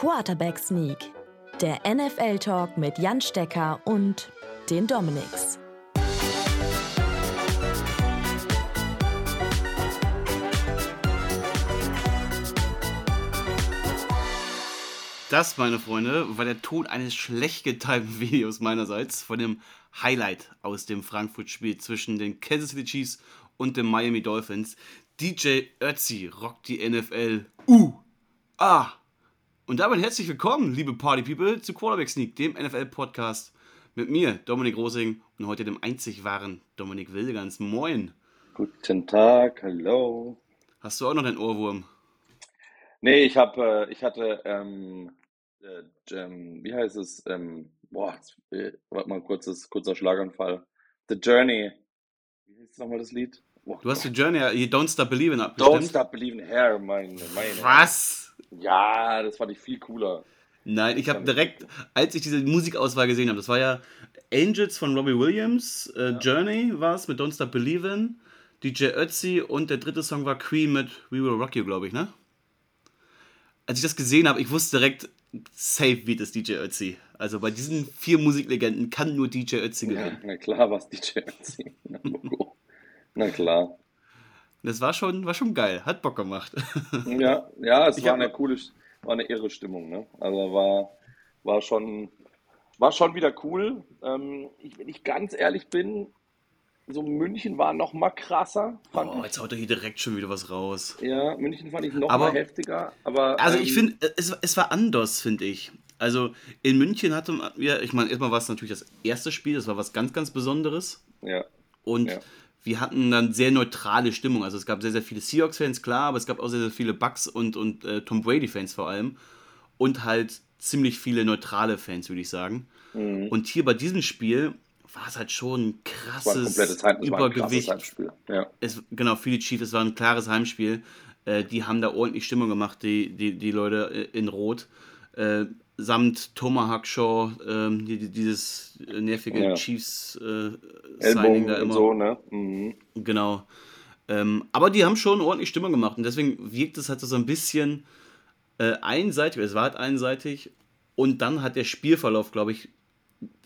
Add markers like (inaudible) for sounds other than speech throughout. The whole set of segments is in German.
Quarterback Sneak, der NFL Talk mit Jan Stecker und den Dominics. Das, meine Freunde, war der Ton eines schlecht getimten Videos meinerseits von dem Highlight aus dem Frankfurt-Spiel zwischen den Kansas City Chiefs und den Miami Dolphins. DJ Ötzi rockt die NFL. Uh! Ah! Und damit herzlich willkommen, liebe Party People, zu Quarterback Sneak, dem NFL-Podcast mit mir, Dominik Rosing, und heute dem einzig wahren Dominik Wildegans. Moin! Guten Tag, hallo. Hast du auch noch deinen Ohrwurm? Nee, ich habe, äh, ich hatte, ähm, äh, ähm, wie heißt es? Ähm, boah, äh, warte mal, kurzes, kurzer Schlaganfall. The Journey. Wie heißt nochmal das Lied? Oh, du hast The Journey, You Don't Stop Believing abgestimmt. Don't Stop Believing Hair, mein, meine. Was? Ja, das fand ich viel cooler. Nein, ich habe direkt, als ich diese Musikauswahl gesehen habe, das war ja Angels von Robbie Williams, äh, ja. Journey war es mit Don't Stop Believing, DJ Ötzi und der dritte Song war Queen mit We Will Rock You, glaube ich, ne? Als ich das gesehen habe, ich wusste direkt, safe wie das DJ Ötzi. Also bei diesen vier Musiklegenden kann nur DJ Ötzi gewinnen. Ja, na klar, was DJ Ötzi. na klar. Das war schon, war schon geil, hat Bock gemacht. (laughs) ja, ja, es ich war eine coole, war eine irre Stimmung, ne? Also war, war schon, war schon wieder cool. Ähm, ich, wenn ich ganz ehrlich bin, so München war noch mal krasser. oh, jetzt haut er hier direkt schon wieder was raus. Ja, München fand ich noch aber, mal heftiger. Aber, also ähm, ich finde, es, es war anders, finde ich. Also in München hatte wir, ich meine, erstmal war es natürlich das erste Spiel, das war was ganz, ganz Besonderes. Ja. Und ja wir hatten dann sehr neutrale Stimmung. Also es gab sehr, sehr viele Seahawks-Fans, klar, aber es gab auch sehr, sehr viele Bucks und, und äh, Tom Brady-Fans vor allem. Und halt ziemlich viele neutrale Fans, würde ich sagen. Mhm. Und hier bei diesem Spiel war es halt schon ein krasses ein Übergewicht. Ein ja. es, genau, für die Chiefs, es war ein klares Heimspiel. Äh, die haben da ordentlich Stimmung gemacht, die, die, die Leute äh, in Rot. Äh, samt Tomahawk Shaw, ähm, die, die, dieses nervige ja. Chiefs-Signing äh, da immer. So, ne? Mhm. Genau. Ähm, aber die haben schon ordentlich Stimmung gemacht und deswegen wirkt es halt so ein bisschen äh, einseitig, es war halt einseitig und dann hat der Spielverlauf, glaube ich,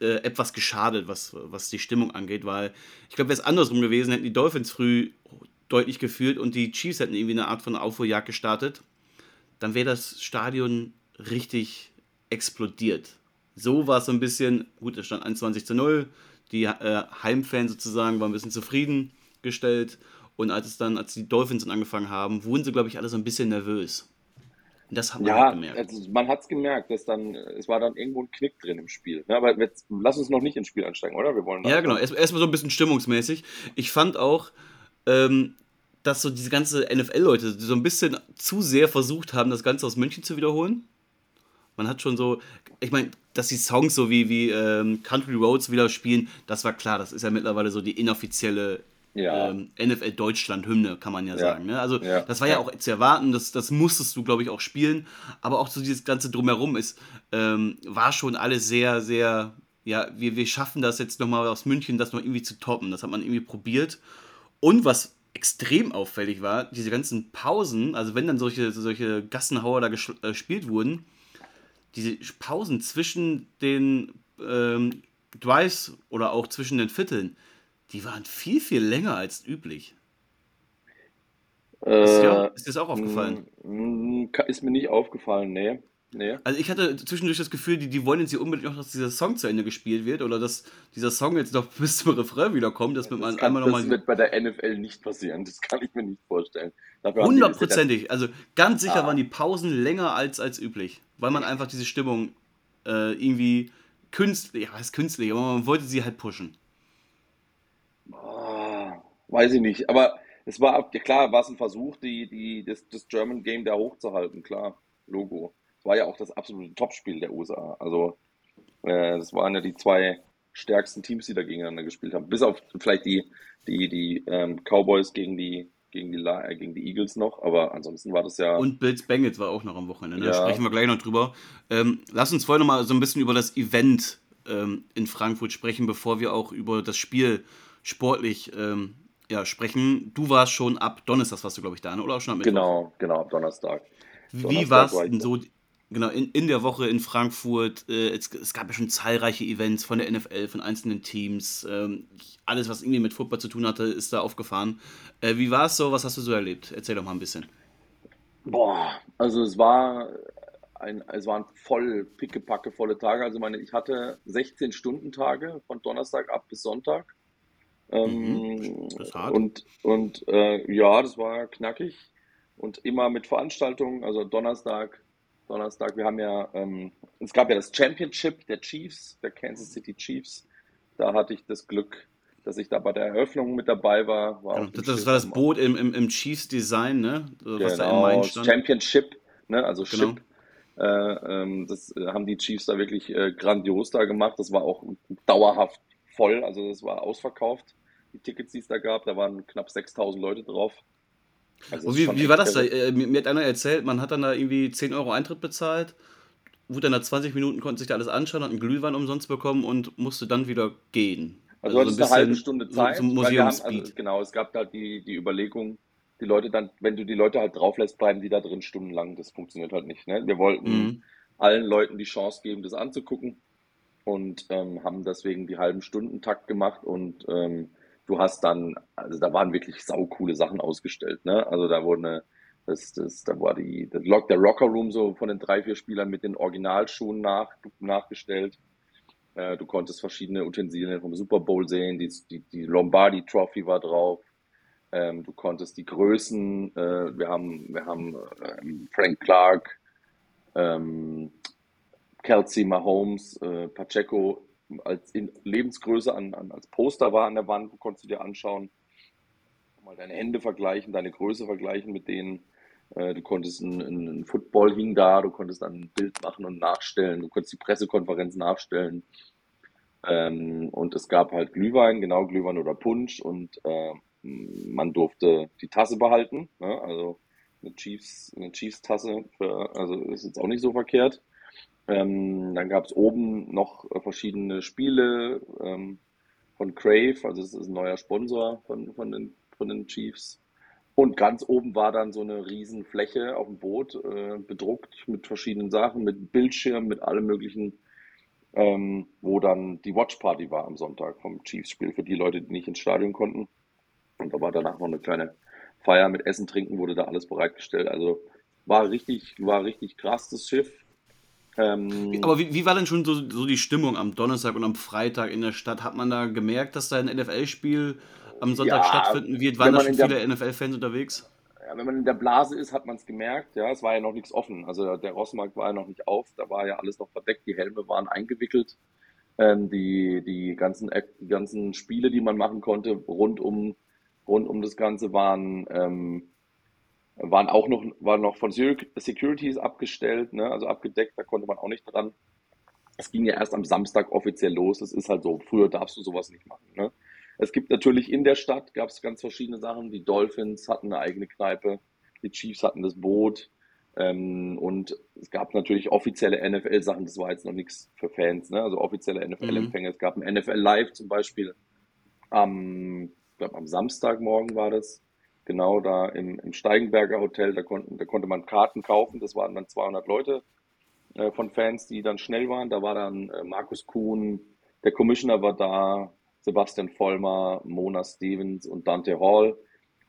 äh, etwas geschadet, was, was die Stimmung angeht, weil ich glaube, wäre es andersrum gewesen, hätten die Dolphins früh deutlich gefühlt und die Chiefs hätten irgendwie eine Art von Aufholjagd gestartet, dann wäre das Stadion richtig explodiert. So war es so ein bisschen, gut, es stand 21 zu 0, die äh, Heimfans sozusagen waren ein bisschen zufriedengestellt und als es dann, als die Dolphins dann angefangen haben, wurden sie, glaube ich, alle so ein bisschen nervös. Und das hat man ja, halt gemerkt. Also man hat es gemerkt, dass dann, es war dann irgendwo ein Knick drin im Spiel. Ja, aber jetzt, lass uns noch nicht ins Spiel einsteigen, oder? Wir wollen ja, genau. Erstmal erst so ein bisschen stimmungsmäßig. Ich fand auch, ähm, dass so diese ganze NFL-Leute so ein bisschen zu sehr versucht haben, das Ganze aus München zu wiederholen. Man hat schon so, ich meine, dass die Songs so wie, wie ähm, Country Roads wieder spielen, das war klar. Das ist ja mittlerweile so die inoffizielle ja. ähm, NFL Deutschland-Hymne, kann man ja, ja. sagen. Ne? Also, ja. das war ja auch zu erwarten, das, das musstest du, glaube ich, auch spielen. Aber auch so dieses ganze Drumherum ist, ähm, war schon alles sehr, sehr, ja, wir, wir schaffen das jetzt nochmal aus München, das noch irgendwie zu toppen. Das hat man irgendwie probiert. Und was extrem auffällig war, diese ganzen Pausen, also wenn dann solche, solche Gassenhauer da äh, gespielt wurden, diese Pausen zwischen den ähm, Drives oder auch zwischen den Vierteln, die waren viel, viel länger als üblich. Äh, ist, dir, ist dir das auch aufgefallen? Ist mir nicht aufgefallen, nee. Nee. Also ich hatte zwischendurch das Gefühl, die, die wollen jetzt hier unbedingt noch, dass dieser Song zu Ende gespielt wird oder dass dieser Song jetzt noch (laughs) bis zum Refrain wiederkommt, dass ja, man einmal nochmal. Das wird bei der NFL nicht passieren, das kann ich mir nicht vorstellen. Hundertprozentig, also ganz sicher ah. waren die Pausen länger als, als üblich, weil man einfach diese Stimmung äh, irgendwie künstlich, ja, ist künstlich, aber man wollte sie halt pushen. Oh, weiß ich nicht, aber es war, klar, war es ein Versuch, die, die, das, das German Game da hochzuhalten, klar, Logo war ja auch das absolute Topspiel der USA. Also äh, das waren ja die zwei stärksten Teams, die da gegeneinander gespielt haben. Bis auf vielleicht die, die, die ähm, Cowboys gegen die, gegen die, äh, gegen die Eagles noch, aber ansonsten war das ja. Und Bills Bengals war auch noch am Wochenende, ne? ja. da sprechen wir gleich noch drüber. Ähm, lass uns vorher noch mal so ein bisschen über das Event ähm, in Frankfurt sprechen, bevor wir auch über das Spiel sportlich ähm, ja, sprechen. Du warst schon ab Donnerstag, warst du, glaube ich, da, ne? oder auch schon ab Mittwoch? Genau, genau, ab Donnerstag. Wie war es denn so Genau, in, in der Woche in Frankfurt. Äh, es, es, gab ja schon zahlreiche Events von der NFL, von einzelnen Teams. Ähm, alles, was irgendwie mit Football zu tun hatte, ist da aufgefahren. Äh, wie war es so? Was hast du so erlebt? Erzähl doch mal ein bisschen. Boah, also es war ein, es waren voll pickepacke volle Tage. Also meine, ich hatte 16 Stunden Tage von Donnerstag ab bis Sonntag. Ähm, mhm. Und, und äh, ja, das war knackig und immer mit Veranstaltungen. Also Donnerstag Donnerstag. Wir haben ja, ähm, es gab ja das Championship der Chiefs, der Kansas City Chiefs. Da hatte ich das Glück, dass ich da bei der Eröffnung mit dabei war. war ja, das, das war das Boot im, im, im Chiefs Design, ne? Was genau, da im Main stand. Championship, ne? Also genau. Ship. Äh, ähm, das äh, haben die Chiefs da wirklich äh, grandios da gemacht. Das war auch dauerhaft voll, also das war ausverkauft. Die Tickets, die es da gab, da waren knapp 6000 Leute drauf. Also und wie, wie war das da? Äh, mir hat einer erzählt, man hat dann da irgendwie 10 Euro Eintritt bezahlt, wurde dann nach 20 Minuten, konnte sich da alles anschauen, hat einen Glühwein umsonst bekommen und musste dann wieder gehen. Also, also du hattest so ein eine halbe Stunde Zeit. Zum Museum haben, also, genau, es gab halt die, die Überlegung, die Leute dann, wenn du die Leute halt drauf lässt, bleiben die da drin stundenlang. Das funktioniert halt nicht. Ne? Wir wollten mhm. allen Leuten die Chance geben, das anzugucken und ähm, haben deswegen die halben Stunden Takt gemacht und ähm, du hast dann, also da waren wirklich saukoole Sachen ausgestellt, ne? Also da wurde das, das, da war die, das Lock, der Rocker Room so von den drei, vier Spielern mit den Originalschuhen nach, nachgestellt. Äh, du konntest verschiedene Utensilien vom Super Bowl sehen, die, die, die Lombardi Trophy war drauf. Ähm, du konntest die Größen, äh, wir haben, wir haben äh, Frank Clark, ähm, Kelsey Mahomes, äh, Pacheco als in Lebensgröße an, an, als Poster war an der Wand, du konntest du dir anschauen, mal deine Hände vergleichen, deine Größe vergleichen mit denen. Äh, du konntest ein, ein, Football hing da, du konntest dann ein Bild machen und nachstellen, du konntest die Pressekonferenz nachstellen. Ähm, und es gab halt Glühwein, genau Glühwein oder Punsch und äh, man durfte die Tasse behalten, ne? also eine Chiefs, eine Chiefs Tasse, für, also ist jetzt auch nicht so verkehrt. Ähm, dann gab es oben noch äh, verschiedene Spiele ähm, von Crave, also es ist ein neuer Sponsor von, von, den, von den Chiefs. Und ganz oben war dann so eine riesen Fläche auf dem Boot, äh, bedruckt mit verschiedenen Sachen, mit Bildschirm, mit allem möglichen, ähm, wo dann die Watchparty war am Sonntag vom Chiefs-Spiel für die Leute, die nicht ins Stadion konnten. Und da war danach noch eine kleine Feier mit Essen, Trinken, wurde da alles bereitgestellt. Also war richtig, war richtig krass, das Schiff. Ähm, Aber wie, wie, war denn schon so, so, die Stimmung am Donnerstag und am Freitag in der Stadt? Hat man da gemerkt, dass da ein NFL-Spiel am Sonntag ja, stattfinden wird? Waren da schon viele NFL-Fans unterwegs? Ja, wenn man in der Blase ist, hat man es gemerkt. Ja, es war ja noch nichts offen. Also der Rossmarkt war ja noch nicht auf. Da war ja alles noch verdeckt. Die Helme waren eingewickelt. Ähm, die, die, ganzen, die ganzen Spiele, die man machen konnte, rund um, rund um das Ganze waren ähm, waren auch noch, waren noch von Securities abgestellt, ne, also abgedeckt, da konnte man auch nicht dran. Es ging ja erst am Samstag offiziell los, das ist halt so, früher darfst du sowas nicht machen. Ne? Es gibt natürlich in der Stadt, gab es ganz verschiedene Sachen, die Dolphins hatten eine eigene Kneipe, die Chiefs hatten das Boot ähm, und es gab natürlich offizielle NFL-Sachen, das war jetzt noch nichts für Fans, ne? also offizielle NFL-Empfänge. Mhm. Es gab ein NFL Live zum Beispiel am, ich glaube am Samstagmorgen war das, genau da im, im Steigenberger Hotel, da, konnten, da konnte man Karten kaufen, das waren dann 200 Leute äh, von Fans, die dann schnell waren. Da war dann äh, Markus Kuhn, der Commissioner war da, Sebastian Vollmer, Mona Stevens und Dante Hall.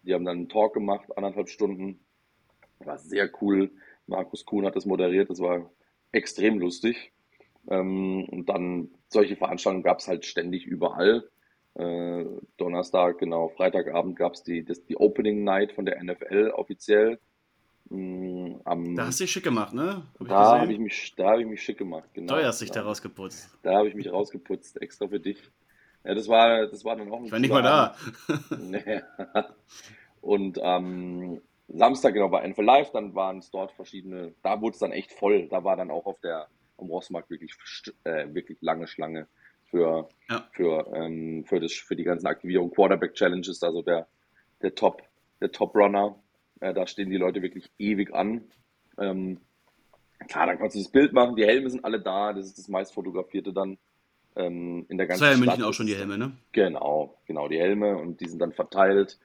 Die haben dann einen Talk gemacht, anderthalb Stunden. War sehr cool. Markus Kuhn hat das moderiert, das war extrem lustig. Ähm, und dann solche Veranstaltungen gab es halt ständig überall. Äh, Donnerstag, genau, Freitagabend gab es die, die Opening Night von der NFL offiziell. Mm, am, da hast du dich schick gemacht, ne? Hab da habe ich, mich, hab ich mich schick gemacht, genau. Da hast dich da rausgeputzt. Da habe ich mich rausgeputzt, extra für dich. Ja, das war, das war dann auch ein Ich war nicht mal da. (laughs) Und am Samstag, genau, bei NFL Live, dann waren es dort verschiedene, da wurde es dann echt voll. Da war dann auch auf der, am Rossmarkt wirklich, äh, wirklich lange Schlange für, ja. für, ähm, für, das, für die ganzen Aktivierungen. Quarterback Challenges, also der, der Top, der Top Runner. Äh, da stehen die Leute wirklich ewig an. Ähm, klar, dann kannst du das Bild machen. Die Helme sind alle da. Das ist das meist fotografierte dann ähm, in der ganzen Stadt. Das war ja in München auch schon die Helme, ne? Genau, genau, die Helme und die sind dann verteilt.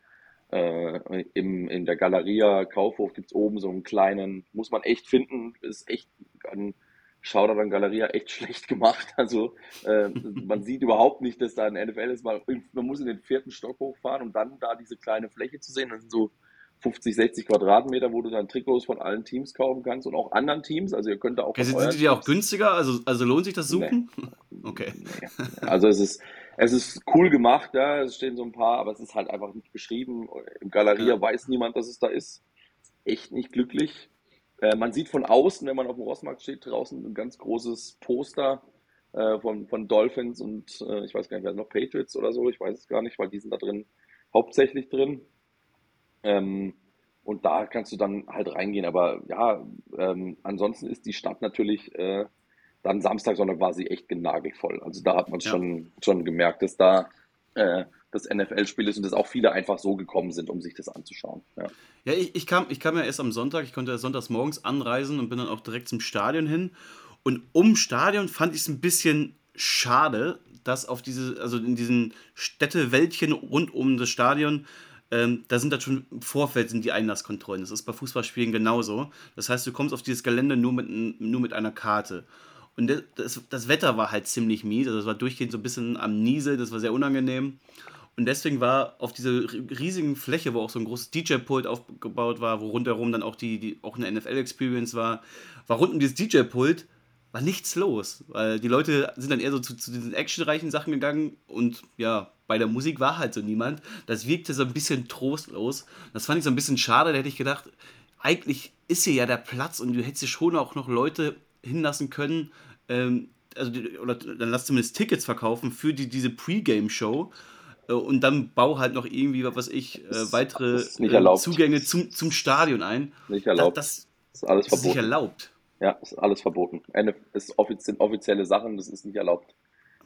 äh, im, in der Galeria Kaufhof gibt es oben so einen kleinen, muss man echt finden, ist echt ein Shoutout an Galeria, echt (laughs) schlecht gemacht. Also äh, man sieht überhaupt nicht, dass da ein NFL ist. Man, man muss in den vierten Stock hochfahren, um dann da diese kleine Fläche zu sehen. Das sind so 50, 60 Quadratmeter, wo du dann Trikots von allen Teams kaufen kannst und auch anderen Teams. Also ihr könnt da auch. Okay, sind die auch günstiger? Also, also lohnt sich das Suchen? Nee. (laughs) Okay. Nee. Also es ist, es ist cool gemacht, ja. Es stehen so ein paar, aber es ist halt einfach nicht beschrieben. Im Galeria ja. weiß niemand, dass es da ist. Echt nicht glücklich. Äh, man sieht von außen, wenn man auf dem Rossmarkt steht, draußen ein ganz großes Poster äh, von, von Dolphins und äh, ich weiß gar nicht, wer noch Patriots oder so, ich weiß es gar nicht, weil die sind da drin hauptsächlich drin. Ähm, und da kannst du dann halt reingehen. Aber ja, ähm, ansonsten ist die Stadt natürlich äh, dann Samstag, Sonntag war sie echt genagelvoll. Also da hat man ja. schon, schon gemerkt, dass da äh, das NFL-Spiel ist und dass auch viele einfach so gekommen sind, um sich das anzuschauen. Ja, ja ich, ich, kam, ich kam ja erst am Sonntag, ich konnte ja sonntags morgens anreisen und bin dann auch direkt zum Stadion hin. Und um Stadion fand ich es ein bisschen schade, dass auf diese, also in diesen Städtewäldchen rund um das Stadion ähm, da sind dann schon im Vorfeld sind die Einlasskontrollen. Das ist bei Fußballspielen genauso. Das heißt, du kommst auf dieses Gelände nur mit, nur mit einer Karte. Und das, das Wetter war halt ziemlich mies. Also es war durchgehend so ein bisschen am Niesel, das war sehr unangenehm. Und deswegen war auf dieser riesigen Fläche, wo auch so ein großes DJ-Pult aufgebaut war, wo rundherum dann auch, die, die auch eine NFL-Experience war, war rund um dieses DJ-Pult war nichts los. Weil die Leute sind dann eher so zu, zu diesen actionreichen Sachen gegangen und ja, bei der Musik war halt so niemand. Das wirkte so ein bisschen trostlos. Das fand ich so ein bisschen schade. Da hätte ich gedacht, eigentlich ist hier ja der Platz und du hättest schon auch noch Leute hinlassen können. Ähm, also, oder dann lass zumindest Tickets verkaufen für die, diese Pre-Game-Show und dann bau halt noch irgendwie, was ich, äh, weitere äh, Zugänge zum, zum Stadion ein. Nicht erlaubt. Das, das ist alles verboten. Ist nicht erlaubt. Ja, ist alles verboten. Eine, ist offiz sind offizielle Sachen, das ist nicht erlaubt.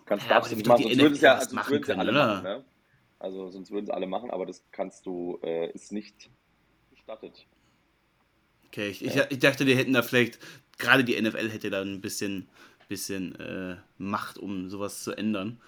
Kannst ja, du nicht machen, sonst würden es ja sonst würden können, alle oder? machen. Ne? Also sonst würden es alle machen, aber das kannst du, äh, ist nicht gestattet. Okay, ich, ja. ich, ich, dachte, die hätten da vielleicht, gerade die NFL hätte da ein bisschen bisschen äh, Macht, um sowas zu ändern.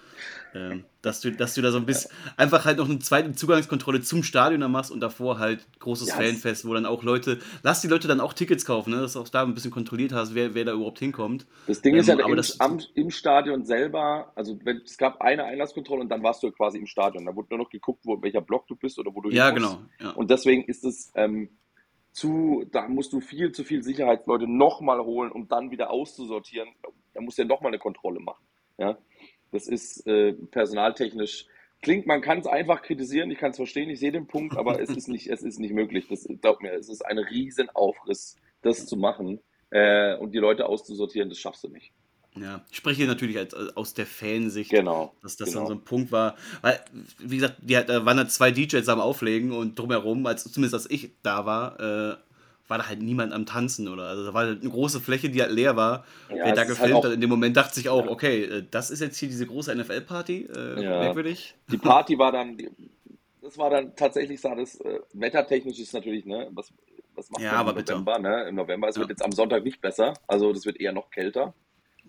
Ähm, dass, du, dass du da so ein bisschen einfach halt noch eine zweite Zugangskontrolle zum Stadion da machst und davor halt großes ja, Fanfest, wo dann auch Leute, lass die Leute dann auch Tickets kaufen, ne? dass du auch da ein bisschen kontrolliert hast, wer, wer da überhaupt hinkommt. Das Ding ähm, ist ja, aber im, das, am, im Stadion selber, also wenn, es gab eine Einlasskontrolle und dann warst du quasi im Stadion. Da wurde nur noch geguckt, wo, welcher Block du bist oder wo du Ja, genau. Ja. Und deswegen ist es. Ähm, zu, da musst du viel zu viel Sicherheitsleute nochmal holen, um dann wieder auszusortieren, da muss ja nochmal eine Kontrolle machen. Ja? Das ist äh, personaltechnisch, klingt, man kann es einfach kritisieren, ich kann es verstehen, ich sehe den Punkt, aber es ist nicht, es ist nicht möglich. Das, glaub mir, es ist ein Riesenaufriss, das zu machen äh, und die Leute auszusortieren, das schaffst du nicht. Ja, ich spreche hier natürlich als, aus der Fansicht, genau, dass das genau. dann so ein Punkt war. Weil, wie gesagt, die, da waren dann zwei DJs am Auflegen und drumherum, als zumindest als ich da war, äh, war da halt niemand am Tanzen oder also da war halt eine große Fläche, die halt leer war. Ja, Wer da halt gefilmt halt hat, in dem Moment dachte sich auch, ja. okay, äh, das ist jetzt hier diese große NFL-Party, äh, ja. merkwürdig. Die Party war dann, das war dann tatsächlich, sah das, äh, wettertechnisch ist natürlich, ne, was, was macht ja, man im November, ne, im November, es wird jetzt am Sonntag nicht besser, also das wird eher noch kälter.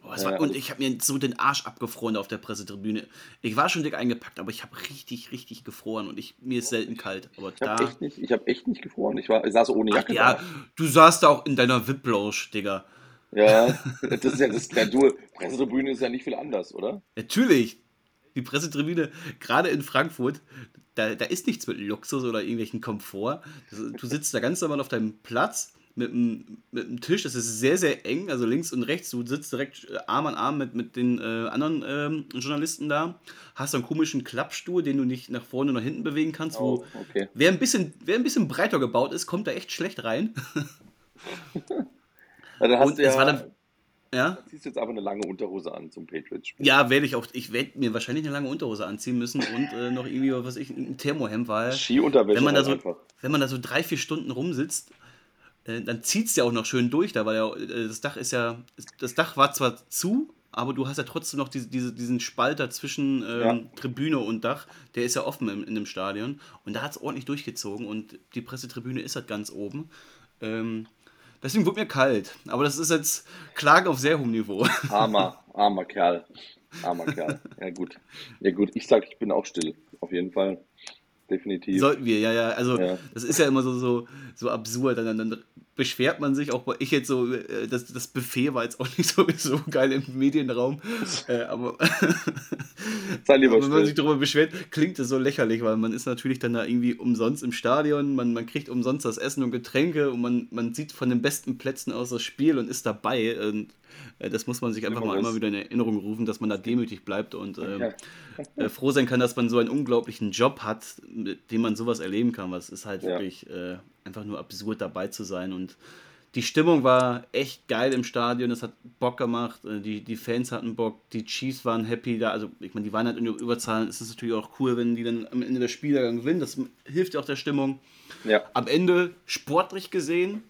Boah, war, äh, und ich habe mir so den Arsch abgefroren auf der Pressetribüne. Ich war schon dick eingepackt, aber ich habe richtig, richtig gefroren und ich, mir ist selten kalt. Aber ich habe echt, nicht, hab echt nicht gefroren. Ich, war, ich saß ohne Jacke. Ach, ja, du saßt da auch in deiner Whiplash, Digga. Ja, das ist ja das, der du, Pressetribüne ist ja nicht viel anders, oder? Natürlich. Die Pressetribüne, gerade in Frankfurt, da, da ist nichts mit Luxus oder irgendwelchen Komfort. Du sitzt da ganz normal auf deinem Platz mit einem, mit einem Tisch. Das ist sehr, sehr eng, also links und rechts. Du sitzt direkt äh, Arm an Arm mit, mit den äh, anderen ähm, Journalisten da. Hast einen komischen Klappstuhl, den du nicht nach vorne oder hinten bewegen kannst. Oh, wo, okay. wer, ein bisschen, wer ein bisschen breiter gebaut ist, kommt da echt schlecht rein. (laughs) (laughs) ja, und es war dann. Ja? Du ziehst jetzt aber eine lange Unterhose an zum Patriots-Spiel. Ja, werde ich auch. Ich werde mir wahrscheinlich eine lange Unterhose anziehen müssen und äh, noch irgendwie, was ich, ein Thermohemd, weil. Skiunterwäsche wenn man da so, Wenn man da so drei, vier Stunden rumsitzt äh, dann zieht es ja auch noch schön durch da, weil ja, äh, das Dach ist ja, das Dach war zwar zu, aber du hast ja trotzdem noch diese, diese, diesen Spalter zwischen ähm, ja. Tribüne und Dach, der ist ja offen in, in dem Stadion und da hat es ordentlich durchgezogen und die Pressetribüne ist halt ganz oben. Ähm, deswegen wurde mir kalt, aber das ist jetzt Klagen auf sehr hohem Niveau. (laughs) Armer, armer Kerl. Armer Kerl. Ja gut. Ja gut, ich sag, ich bin auch still, auf jeden Fall. Definitiv. Sollten wir, ja, ja. Also, ja. das ist ja immer so, so, so absurd. Dann, dann beschwert man sich, auch bei ich jetzt so, äh, das, das Buffet war jetzt auch (laughs) nicht so, so geil im Medienraum. äh, aber (laughs) wenn man sich darüber beschwert, klingt es so lächerlich, weil man ist natürlich dann da irgendwie umsonst im Stadion, man, man kriegt umsonst das Essen und Getränke und man, man sieht von den besten Plätzen aus das Spiel und ist dabei. Und das muss man sich einfach mal immer wieder in Erinnerung rufen, dass man da demütig bleibt und (laughs) äh, äh, froh sein kann, dass man so einen unglaublichen Job hat, mit dem man sowas erleben kann. Was ist halt ja. wirklich äh, einfach nur absurd dabei zu sein. Und die Stimmung war echt geil im Stadion, es hat Bock gemacht, äh, die, die Fans hatten Bock, die Chiefs waren happy da, also ich meine, die waren halt in der Überzahl, es ist natürlich auch cool, wenn die dann am Ende der Spiele gewinnen, das hilft ja auch der Stimmung. Ja. Am Ende sportlich gesehen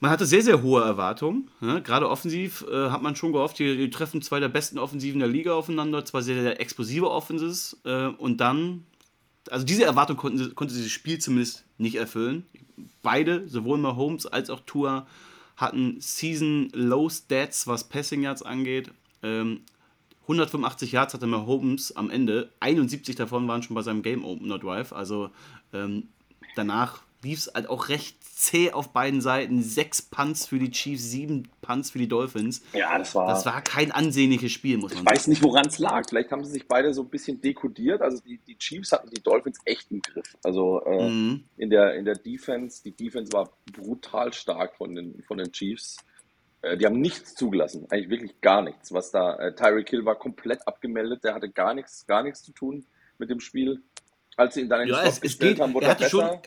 man hatte sehr, sehr hohe Erwartungen. Ja, gerade offensiv äh, hat man schon gehofft, die, die, treffen zwei der besten Offensiven der Liga aufeinander, zwei sehr, sehr explosive Offenses. Äh, und dann, also diese Erwartung konnten, konnte dieses Spiel zumindest nicht erfüllen. Beide, sowohl Mahomes als auch Tua, hatten Season Low Stats, was Passing Yards angeht. Ähm, 185 Yards hatte Mahomes am Ende, 71 davon waren schon bei seinem Game Opener Drive. Also ähm, danach lief es halt auch recht zäh auf beiden Seiten. Sechs Punts für die Chiefs, sieben Punts für die Dolphins. Ja, das war. Das war kein ansehnliches Spiel, muss man sagen. Ich weiß nicht, woran es lag. Vielleicht haben sie sich beide so ein bisschen dekodiert. Also die, die Chiefs hatten die Dolphins echt im Griff. Also äh, mhm. in, der, in der Defense, die Defense war brutal stark von den, von den Chiefs. Äh, die haben nichts zugelassen, eigentlich wirklich gar nichts. Was da, äh, Tyreek Hill war komplett abgemeldet, der hatte gar nichts, gar nichts zu tun mit dem Spiel. Als sie ihn dann in den ja, es, es geht, haben, wurde er, er besser. Schon,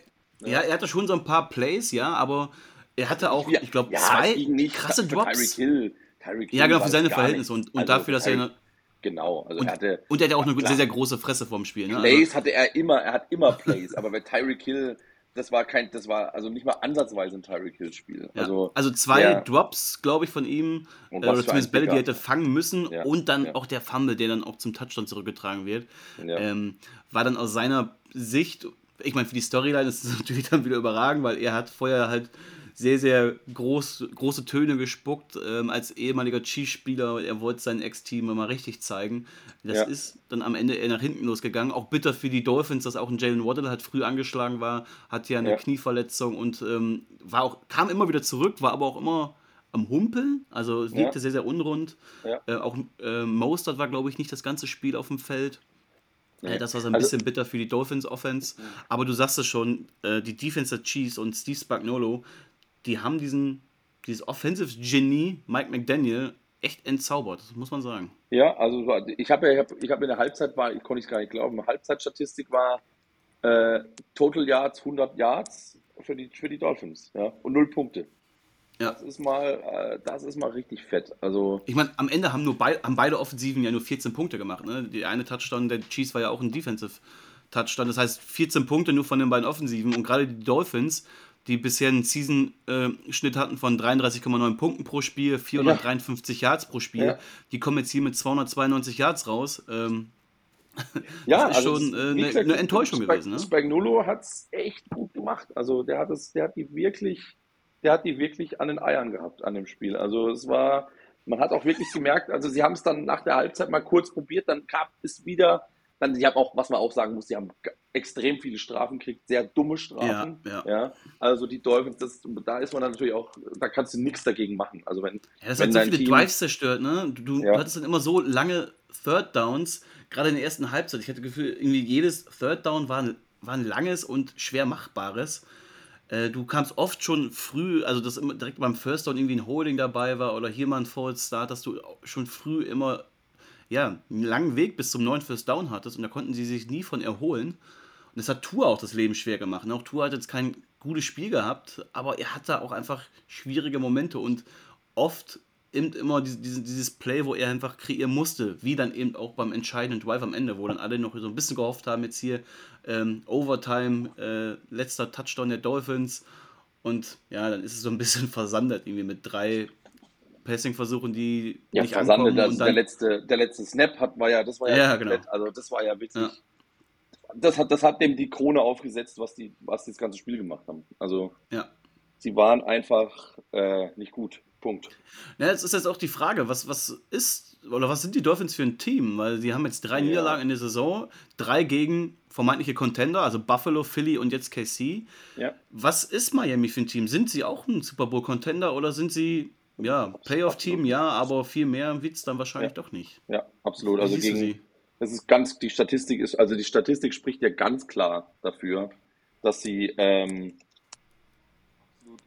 ja, er hatte schon so ein paar Plays, ja, aber er hatte auch, ich glaube, ja, zwei krasse Drops. Tyreek Hill. Tyreek Hill ja, genau, für seine Verhältnisse und, und also dafür, dass Tyreek, er eine, Genau, also und, er hatte. Und er hatte auch eine klar, sehr, sehr große Fresse vorm Spiel. Ne? Plays also, hatte er immer, er hat immer Plays, aber bei Tyreek Hill, das war kein, das war also nicht mal ansatzweise ein Tyreek Hill-Spiel. Ja, also, also zwei der, Drops, glaube ich, von ihm, äh, oder zumindest Bälle, die er hätte fangen müssen, ja, und dann ja. auch der Fumble, der dann auch zum Touchdown zurückgetragen wird, ähm, war dann aus seiner Sicht ich meine, für die Storyline ist es (laughs) natürlich dann wieder überragend, weil er hat vorher halt sehr, sehr groß, große Töne gespuckt ähm, als ehemaliger Chiefs-Spieler. Er wollte sein Ex-Team mal richtig zeigen. Das ja. ist dann am Ende eher nach hinten losgegangen. Auch bitter für die Dolphins, dass auch ein Jalen Waddle halt früh angeschlagen war, hat ja eine ja. Knieverletzung und ähm, war auch, kam immer wieder zurück, war aber auch immer am Humpeln, also wirkte ja. sehr, sehr unrund. Äh, auch äh, Mostert war, glaube ich, nicht das ganze Spiel auf dem Feld. Nee. Das war so ein also, bisschen bitter für die Dolphins Offense. Aber du sagst es schon, äh, die Defense der Chiefs und Steve Spagnolo, die haben diesen, dieses Offensive Genie Mike McDaniel echt entzaubert, das muss man sagen. Ja, also ich habe ja, ich habe in der Halbzeit war, ich konnte es gar nicht glauben, Halbzeitstatistik war äh, Total Yards 100 Yards für die, für die Dolphins, ja, und null Punkte. Ja. Das ist mal, äh, das ist mal richtig fett. Also ich meine, am Ende haben nur bei, haben beide Offensiven ja nur 14 Punkte gemacht. Ne? Die eine Touchdown der Chiefs war ja auch ein Defensive Touchdown. Das heißt 14 Punkte nur von den beiden Offensiven und gerade die Dolphins, die bisher einen Season-Schnitt hatten von 33,9 Punkten pro Spiel, 453 ja. Yards pro Spiel, ja. die kommen jetzt hier mit 292 Yards raus. Ähm, (laughs) ja, (laughs) das ist also schon äh, eine, eine, Enttäuschung Spag gewesen. Ne? Spagnuolo hat es echt gut gemacht. Also der hat es, der hat die wirklich der hat die wirklich an den Eiern gehabt an dem Spiel. Also es war, man hat auch wirklich gemerkt, also sie haben es dann nach der Halbzeit mal kurz probiert, dann gab es wieder, dann, sie haben auch, was man auch sagen muss, sie haben extrem viele Strafen gekriegt, sehr dumme Strafen. Ja, ja. ja. Also die Dolphins, das, da ist man dann natürlich auch, da kannst du nichts dagegen machen. Also wenn, ja, das wenn hat so viele Team, Drives zerstört, ne? Du, du ja. hattest dann immer so lange Third Downs, gerade in der ersten Halbzeit. Ich hatte das Gefühl, irgendwie jedes Third Down war ein, war ein langes und schwer machbares. Äh, du kamst oft schon früh, also dass immer direkt beim First Down irgendwie ein Holding dabei war oder hier mal ein False Start, dass du schon früh immer ja, einen langen Weg bis zum neuen First Down hattest und da konnten sie sich nie von erholen. Und das hat Tour auch das Leben schwer gemacht. Und auch Tour hat jetzt kein gutes Spiel gehabt, aber er hatte auch einfach schwierige Momente und oft eben immer dieses, dieses Play, wo er einfach kreieren musste, wie dann eben auch beim entscheidenden Drive am Ende, wo dann alle noch so ein bisschen gehofft haben, jetzt hier ähm, Overtime, äh, letzter Touchdown der Dolphins und ja, dann ist es so ein bisschen (laughs) versandet irgendwie mit drei Passing-Versuchen, die ja, nicht versandet, ankommen. Also der letzte, der letzte Snap hat, war ja, das war ja, ja komplett, genau. also das war ja wirklich, ja. Das, hat, das hat dem die Krone aufgesetzt, was die, was das ganze Spiel gemacht haben. Also ja. sie waren einfach äh, nicht gut. Punkt. Ja, jetzt ist jetzt auch die Frage, was, was ist oder was sind die Dolphins für ein Team? Weil sie haben jetzt drei ja. Niederlagen in der Saison, drei gegen vermeintliche Contender, also Buffalo, Philly und jetzt KC. Ja. Was ist Miami für ein Team? Sind sie auch ein Super Bowl Contender oder sind sie ja Playoff-Team? Ja, aber viel mehr wird es dann wahrscheinlich ja. doch nicht. Ja, absolut. also gegen, es ist ganz, die Statistik ist, also die Statistik spricht ja ganz klar dafür, dass sie ähm,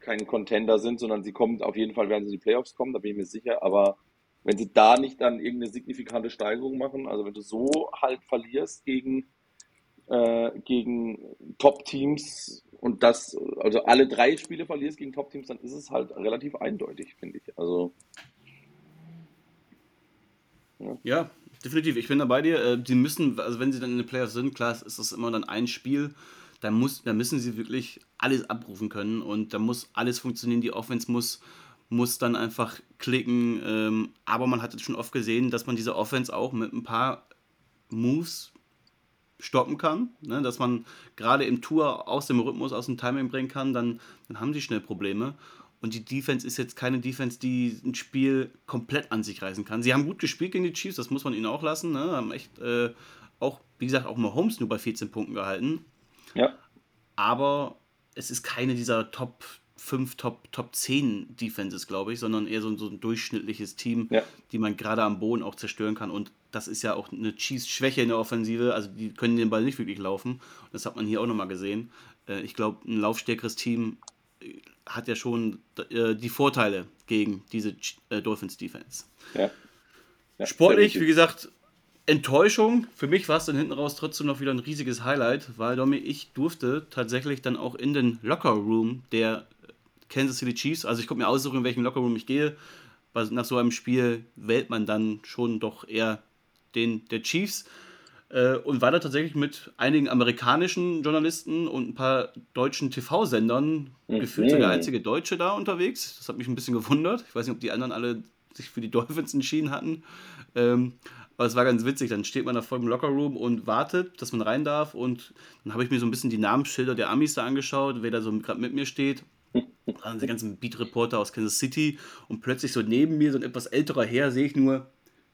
kein Contender sind, sondern sie kommen auf jeden Fall, werden sie in die Playoffs kommen, da bin ich mir sicher, aber wenn sie da nicht dann irgendeine signifikante Steigerung machen, also wenn du so halt verlierst gegen, äh, gegen Top-Teams und das, also alle drei Spiele verlierst gegen Top-Teams, dann ist es halt relativ eindeutig, finde ich. Also. Ja. ja. definitiv. Ich bin da bei dir. Äh, die müssen, also wenn sie dann in den Playoffs sind, klar ist das immer dann ein Spiel da, muss, da müssen sie wirklich alles abrufen können und da muss alles funktionieren. Die Offense muss, muss dann einfach klicken. Ähm, aber man hat jetzt schon oft gesehen, dass man diese Offense auch mit ein paar Moves stoppen kann, ne? dass man gerade im Tour aus dem Rhythmus, aus dem Timing bringen kann, dann, dann haben sie schnell Probleme. Und die Defense ist jetzt keine Defense, die ein Spiel komplett an sich reißen kann. Sie haben gut gespielt gegen die Chiefs, das muss man ihnen auch lassen. Ne? Haben echt äh, auch, wie gesagt, auch mal Holmes nur bei 14 Punkten gehalten. Ja. Aber es ist keine dieser Top 5, Top, Top 10 Defenses, glaube ich, sondern eher so, so ein durchschnittliches Team, ja. die man gerade am Boden auch zerstören kann. Und das ist ja auch eine Chiefs-Schwäche in der Offensive. Also die können den Ball nicht wirklich laufen. Das hat man hier auch nochmal gesehen. Äh, ich glaube, ein laufstärkeres Team äh, hat ja schon äh, die Vorteile gegen diese Dolphins-Defense. Ja. Ja, Sportlich, wie gesagt, Enttäuschung. Für mich war es dann hinten raus trotzdem noch wieder ein riesiges Highlight, weil Domi, ich durfte tatsächlich dann auch in den Locker Room der Kansas City Chiefs, also ich konnte mir aussuchen, in welchen Locker Room ich gehe. Weil nach so einem Spiel wählt man dann schon doch eher den der Chiefs äh, und war da tatsächlich mit einigen amerikanischen Journalisten und ein paar deutschen TV-Sendern mhm. gefühlt der einzige Deutsche da unterwegs. Das hat mich ein bisschen gewundert. Ich weiß nicht, ob die anderen alle sich für die Dolphins entschieden hatten. Ähm, aber es war ganz witzig. Dann steht man da vor dem Lockerroom und wartet, dass man rein darf. Und dann habe ich mir so ein bisschen die Namensschilder der Amis da angeschaut, wer da so gerade mit mir steht. Dann die ganzen Beat-Reporter aus Kansas City. Und plötzlich so neben mir, so ein etwas älterer Herr, sehe ich nur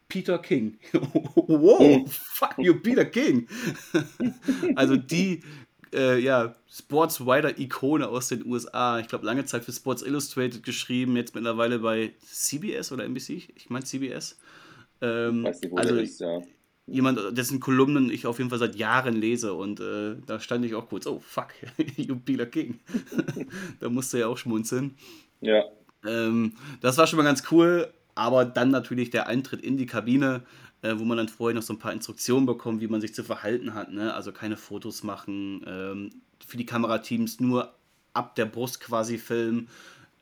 Peter King. (laughs) wow, fuck you, Peter King. (laughs) also die äh, ja, Sportswriter-Ikone aus den USA. Ich glaube, lange Zeit für Sports Illustrated geschrieben, jetzt mittlerweile bei CBS oder NBC. Ich meine CBS. Ähm, weiß nicht, wo also, der ist, ja. Jemand, dessen Kolumnen ich auf jeden Fall seit Jahren lese und äh, da stand ich auch kurz, oh fuck, (laughs) Jubiler King. (laughs) da musste ja auch schmunzeln. Ja. Ähm, das war schon mal ganz cool, aber dann natürlich der Eintritt in die Kabine, äh, wo man dann vorher noch so ein paar Instruktionen bekommt, wie man sich zu verhalten hat. Ne? Also keine Fotos machen, ähm, für die Kamerateams nur ab der Brust quasi filmen.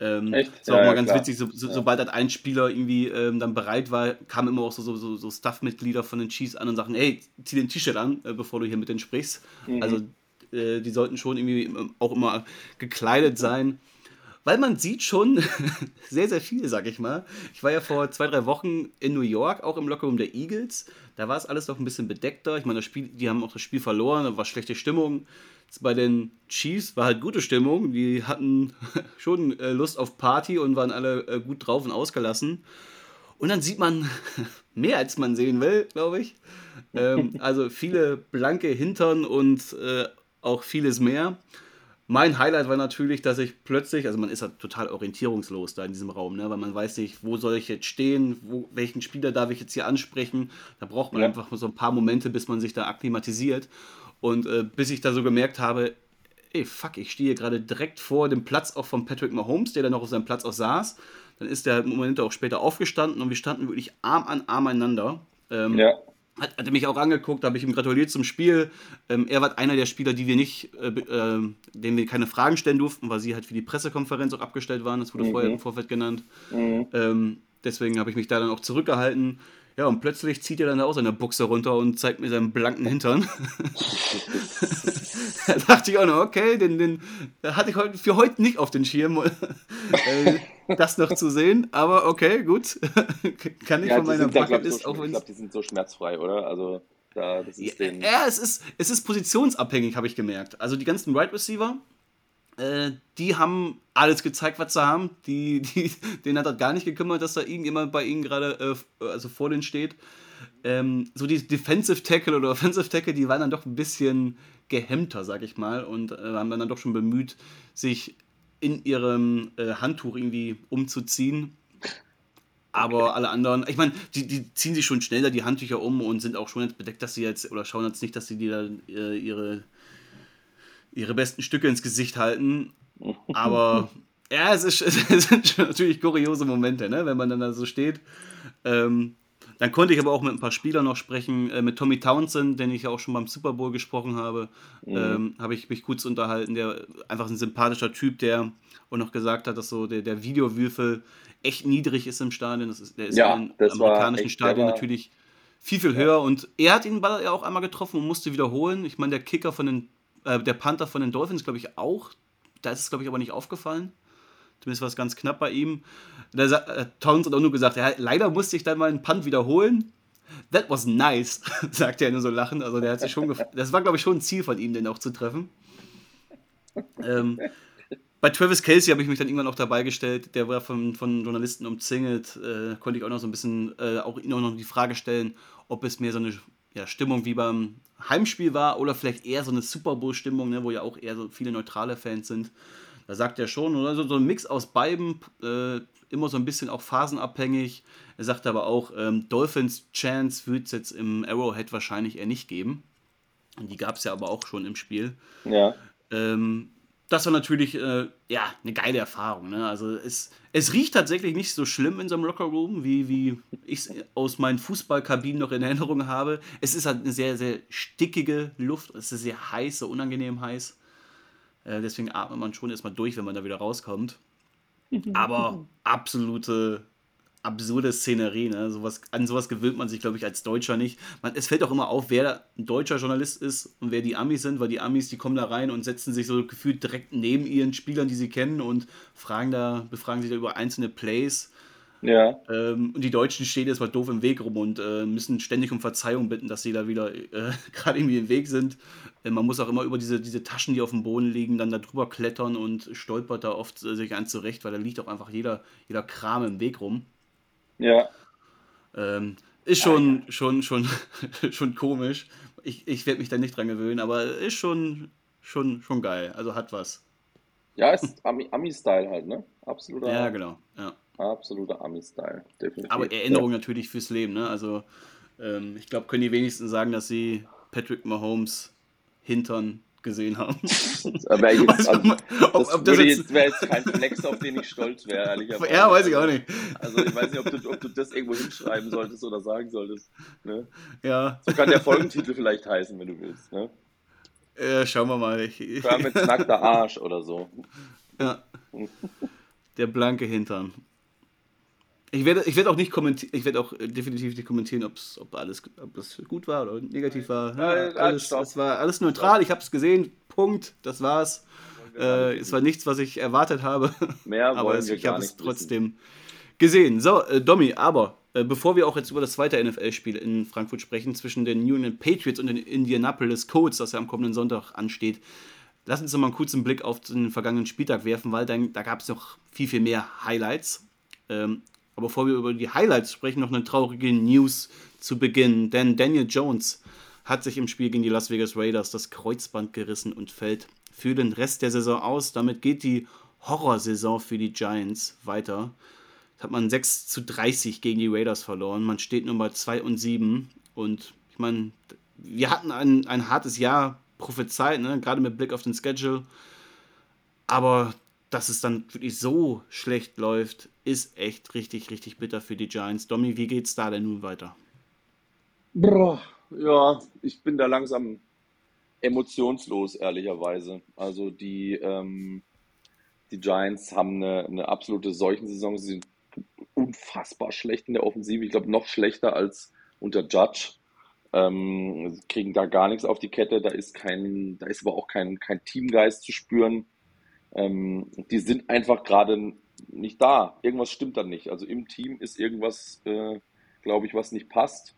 Ähm, Echt? Ist auch ja, mal ganz klar. witzig, so, so, ja. sobald halt ein Spieler irgendwie ähm, dann bereit war, kamen immer auch so, so, so Staff-Mitglieder von den Chiefs an und sagten, hey, zieh den T-Shirt an, äh, bevor du hier mit denen sprichst. Mhm. Also äh, die sollten schon irgendwie auch immer gekleidet sein. Weil man sieht schon (laughs) sehr, sehr viel, sag ich mal. Ich war ja vor zwei, drei Wochen in New York, auch im Lockerroom der Eagles. Da war es alles noch ein bisschen bedeckter. Ich meine, das Spiel, die haben auch das Spiel verloren, da war schlechte Stimmung bei den Chiefs war halt gute Stimmung. Die hatten (laughs) schon äh, Lust auf Party und waren alle äh, gut drauf und ausgelassen. Und dann sieht man (laughs) mehr, als man sehen will, glaube ich. Ähm, also viele blanke Hintern und äh, auch vieles mehr. Mein Highlight war natürlich, dass ich plötzlich, also man ist ja total orientierungslos da in diesem Raum, ne? weil man weiß nicht, wo soll ich jetzt stehen, wo, welchen Spieler darf ich jetzt hier ansprechen. Da braucht man ja. einfach so ein paar Momente, bis man sich da akklimatisiert. Und äh, bis ich da so gemerkt habe, ey, fuck, ich stehe gerade direkt vor dem Platz auch von Patrick Mahomes, der dann noch auf seinem Platz auch saß. Dann ist der Moment auch später aufgestanden und wir standen wirklich Arm an Arm einander. Ähm, ja. Hat, hat er mich auch angeguckt, habe ich ihm gratuliert zum Spiel. Ähm, er war einer der Spieler, die wir nicht, äh, äh, denen wir keine Fragen stellen durften, weil sie halt für die Pressekonferenz auch abgestellt waren. Das wurde mhm. vorher im Vorfeld genannt. Mhm. Ähm, deswegen habe ich mich da dann auch zurückgehalten. Ja, und plötzlich zieht er dann auch seine Buchse runter und zeigt mir seinen blanken Hintern. (laughs) da dachte ich auch noch, okay, den, den hatte ich heute, für heute nicht auf den Schirm, äh, das noch zu sehen. Aber okay, gut. (laughs) Kann ich ja, von meiner Bucketlist so, auch Ich glaube, die sind so schmerzfrei, oder? Also, da, das ist ja, ja, es ist, es ist positionsabhängig, habe ich gemerkt. Also die ganzen Wide right Receiver, Äh, die haben alles gezeigt, was sie haben. Die, die, (laughs) denen hat das gar nicht gekümmert, dass da irgendjemand bei ihnen gerade äh, also vor denen steht. Ähm, so die Defensive Tackle oder (laughs) Offensive Tackle, die waren dann doch ein bisschen gehemmter, sag ich mal, und äh, haben dann doch schon bemüht, sich in ihrem äh, Handtuch irgendwie umzuziehen. Aber alle anderen, ich meine, die, die ziehen sich schon schneller die Handtücher um und sind auch schon jetzt bedeckt, dass sie jetzt, oder schauen jetzt nicht, dass sie dir da äh, ihre, ihre besten Stücke ins Gesicht halten. (laughs) Aber ja, es, ist, (laughs) es sind natürlich kuriose Momente, ne? wenn man dann da so steht. Ähm, dann konnte ich aber auch mit ein paar Spielern noch sprechen. Äh, mit Tommy Townsend, den ich ja auch schon beim Super Bowl gesprochen habe, mhm. ähm, habe ich mich kurz unterhalten. Der einfach ein sympathischer Typ, der auch noch gesagt hat, dass so der, der Videowürfel echt niedrig ist im Stadion. Das ist, der ist ja, im amerikanischen Stadion natürlich viel, viel höher. Und er hat ihn Ball ja auch einmal getroffen und musste wiederholen. Ich meine, der Kicker von den, äh, der Panther von den Dolphins, glaube ich, auch. Da ist es, glaube ich, aber nicht aufgefallen. Zumindest war es ganz knapp bei ihm. Da hat äh, Townsend auch nur gesagt, ja, leider musste ich dann mal einen Punt wiederholen. That was nice, (laughs) sagt er nur so lachend. Also der hat sich schon Das war, glaube ich, schon ein Ziel von ihm, den auch zu treffen. Ähm, bei Travis Casey habe ich mich dann irgendwann auch dabei gestellt. Der war von, von Journalisten umzingelt. Äh, konnte ich auch noch so ein bisschen, äh, auch ihn auch noch die Frage stellen, ob es mehr so eine ja, Stimmung wie beim Heimspiel war oder vielleicht eher so eine Super Bowl-Stimmung, ne, wo ja auch eher so viele neutrale Fans sind. Da sagt er schon, oder so, so ein Mix aus beiden, äh, immer so ein bisschen auch phasenabhängig. Er sagt aber auch, ähm, Dolphins Chance wird es jetzt im Arrowhead wahrscheinlich eher nicht geben. Und die gab es ja aber auch schon im Spiel. Ja. Ähm, das war natürlich äh, ja, eine geile Erfahrung. Ne? Also es, es riecht tatsächlich nicht so schlimm in so einem Lockerroom, wie, wie ich es aus meinen Fußballkabinen noch in Erinnerung habe. Es ist halt eine sehr, sehr stickige Luft. Es ist sehr heiß, so unangenehm heiß. Äh, deswegen atmet man schon erstmal durch, wenn man da wieder rauskommt. Aber absolute absurde Szenerie. Ne? Sowas, an sowas gewöhnt man sich, glaube ich, als Deutscher nicht. Man, es fällt auch immer auf, wer ein deutscher Journalist ist und wer die Amis sind, weil die Amis, die kommen da rein und setzen sich so gefühlt direkt neben ihren Spielern, die sie kennen und fragen da, befragen sich da über einzelne Plays. Ja. Ähm, und die Deutschen stehen jetzt mal doof im Weg rum und äh, müssen ständig um Verzeihung bitten, dass sie da wieder äh, (laughs) gerade irgendwie im Weg sind. Äh, man muss auch immer über diese, diese Taschen, die auf dem Boden liegen, dann da drüber klettern und stolpert da oft äh, sich an zurecht, weil da liegt auch einfach jeder, jeder Kram im Weg rum. Ja. Ähm, ist schon, ja. schon, schon, (laughs) schon komisch. Ich, ich werde mich da nicht dran gewöhnen, aber ist schon, schon, schon geil. Also hat was. Ja, ist (laughs) Ami-Style halt, ne? Absoluter. Ja, genau. Ja. Absoluter Ami-Style, definitiv. Aber Erinnerung ja. natürlich fürs Leben, ne? Also, ähm, ich glaube, können die wenigsten sagen, dass sie Patrick Mahomes Hintern gesehen haben. (laughs) Aber (laughs) jetzt, also, das, ob, das jetzt, wäre jetzt kein Flex, auf den ich stolz wäre, ehrlicherweise. Ja, weiß ich auch nicht. Also ich weiß nicht, ob du, ob du das irgendwo hinschreiben solltest oder sagen solltest. Ne? Ja. So kann der Folgentitel vielleicht heißen, wenn du willst. Ne? Ja, schauen wir mal. Ich, mit nackter Arsch oder so. Ja. Der blanke Hintern. Ich werde, ich werde auch nicht kommentieren, ich werde auch äh, definitiv nicht kommentieren, ob's, ob alles ob das gut war oder negativ war. Ja, alles, es war alles neutral, ich habe es gesehen, Punkt, das war's. Äh, es war nichts, was ich erwartet habe. Mehr (laughs) aber es, ich habe es trotzdem wissen. gesehen. So, äh, Domi, aber äh, bevor wir auch jetzt über das zweite NFL-Spiel in Frankfurt sprechen, zwischen den New England Patriots und den Indianapolis Colts, das ja am kommenden Sonntag ansteht, lass uns noch mal einen kurzen Blick auf den vergangenen Spieltag werfen, weil dann, da gab es noch viel, viel mehr Highlights. Ähm, aber bevor wir über die Highlights sprechen, noch eine traurige News zu Beginn. Denn Daniel Jones hat sich im Spiel gegen die Las Vegas Raiders das Kreuzband gerissen und fällt für den Rest der Saison aus. Damit geht die Horrorsaison für die Giants weiter. Jetzt hat man 6 zu 30 gegen die Raiders verloren. Man steht Nummer 2 und 7. Und ich meine, wir hatten ein, ein hartes Jahr prophezeit, ne? gerade mit Blick auf den Schedule. Aber dass es dann wirklich so schlecht läuft, ist echt richtig, richtig bitter für die Giants. Domi, wie geht's da denn nun weiter? Boah, ja, ich bin da langsam emotionslos, ehrlicherweise. Also die, ähm, die Giants haben eine, eine absolute Seuchensaison. Sie sind unfassbar schlecht in der Offensive. Ich glaube, noch schlechter als unter Judge. Ähm, kriegen da gar nichts auf die Kette. Da ist kein, da ist aber auch kein, kein Teamgeist zu spüren. Ähm, die sind einfach gerade nicht da. Irgendwas stimmt dann nicht. Also im Team ist irgendwas, äh, glaube ich, was nicht passt.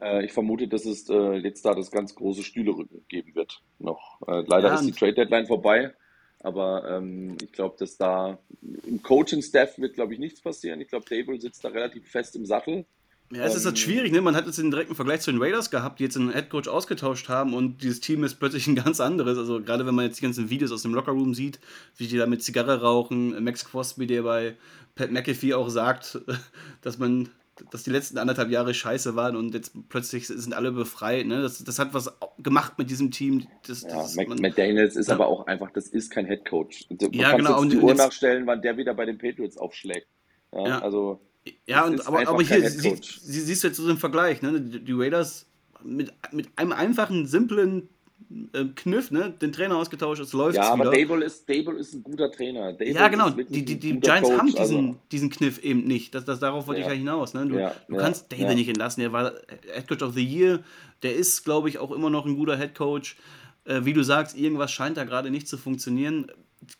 Äh, ich vermute, dass es äh, jetzt da das ganz große Stühlerücken geben wird. Noch. Äh, leider ja, ist die Trade Deadline vorbei. Aber ähm, ich glaube, dass da im Coaching-Staff wird, glaube ich, nichts passieren. Ich glaube, Dable sitzt da relativ fest im Sattel. Ja, es ist halt schwierig, ne? Man hat jetzt den direkten Vergleich zu den Raiders gehabt, die jetzt einen Headcoach ausgetauscht haben und dieses Team ist plötzlich ein ganz anderes. Also gerade wenn man jetzt die ganzen Videos aus dem Lockerroom sieht, wie die da mit Zigarre rauchen, Max Crosby, der bei Pat McAfee auch sagt, (laughs) dass man dass die letzten anderthalb Jahre scheiße waren und jetzt plötzlich sind alle befreit. Ne? Das, das hat was gemacht mit diesem Team. Das, ja, das, man, McDaniels ist ja. aber auch einfach, das ist kein Headcoach. Du ja, genau. Jetzt die Uhr nachstellen, wann der wieder bei den Patriots aufschlägt. Ja, ja. Also, ja und, aber, aber hier sie, sie, siehst du jetzt so den Vergleich. Ne? Die Raiders mit, mit einem einfachen, simplen äh, Kniff, ne? Den Trainer ausgetauscht, es läuft Ja, aber Dable ist, Dable ist ein guter Trainer. Dable ja, genau. Die, die, die Giants Coach, haben diesen, also. diesen Kniff eben nicht. Das, das, darauf wollte ja. ich ja hinaus. Ne? Du, ja, du ja, kannst Dable nicht entlassen. Er war Head Coach of the Year. Der ist, glaube ich, auch immer noch ein guter Head Coach. Äh, wie du sagst, irgendwas scheint da gerade nicht zu funktionieren.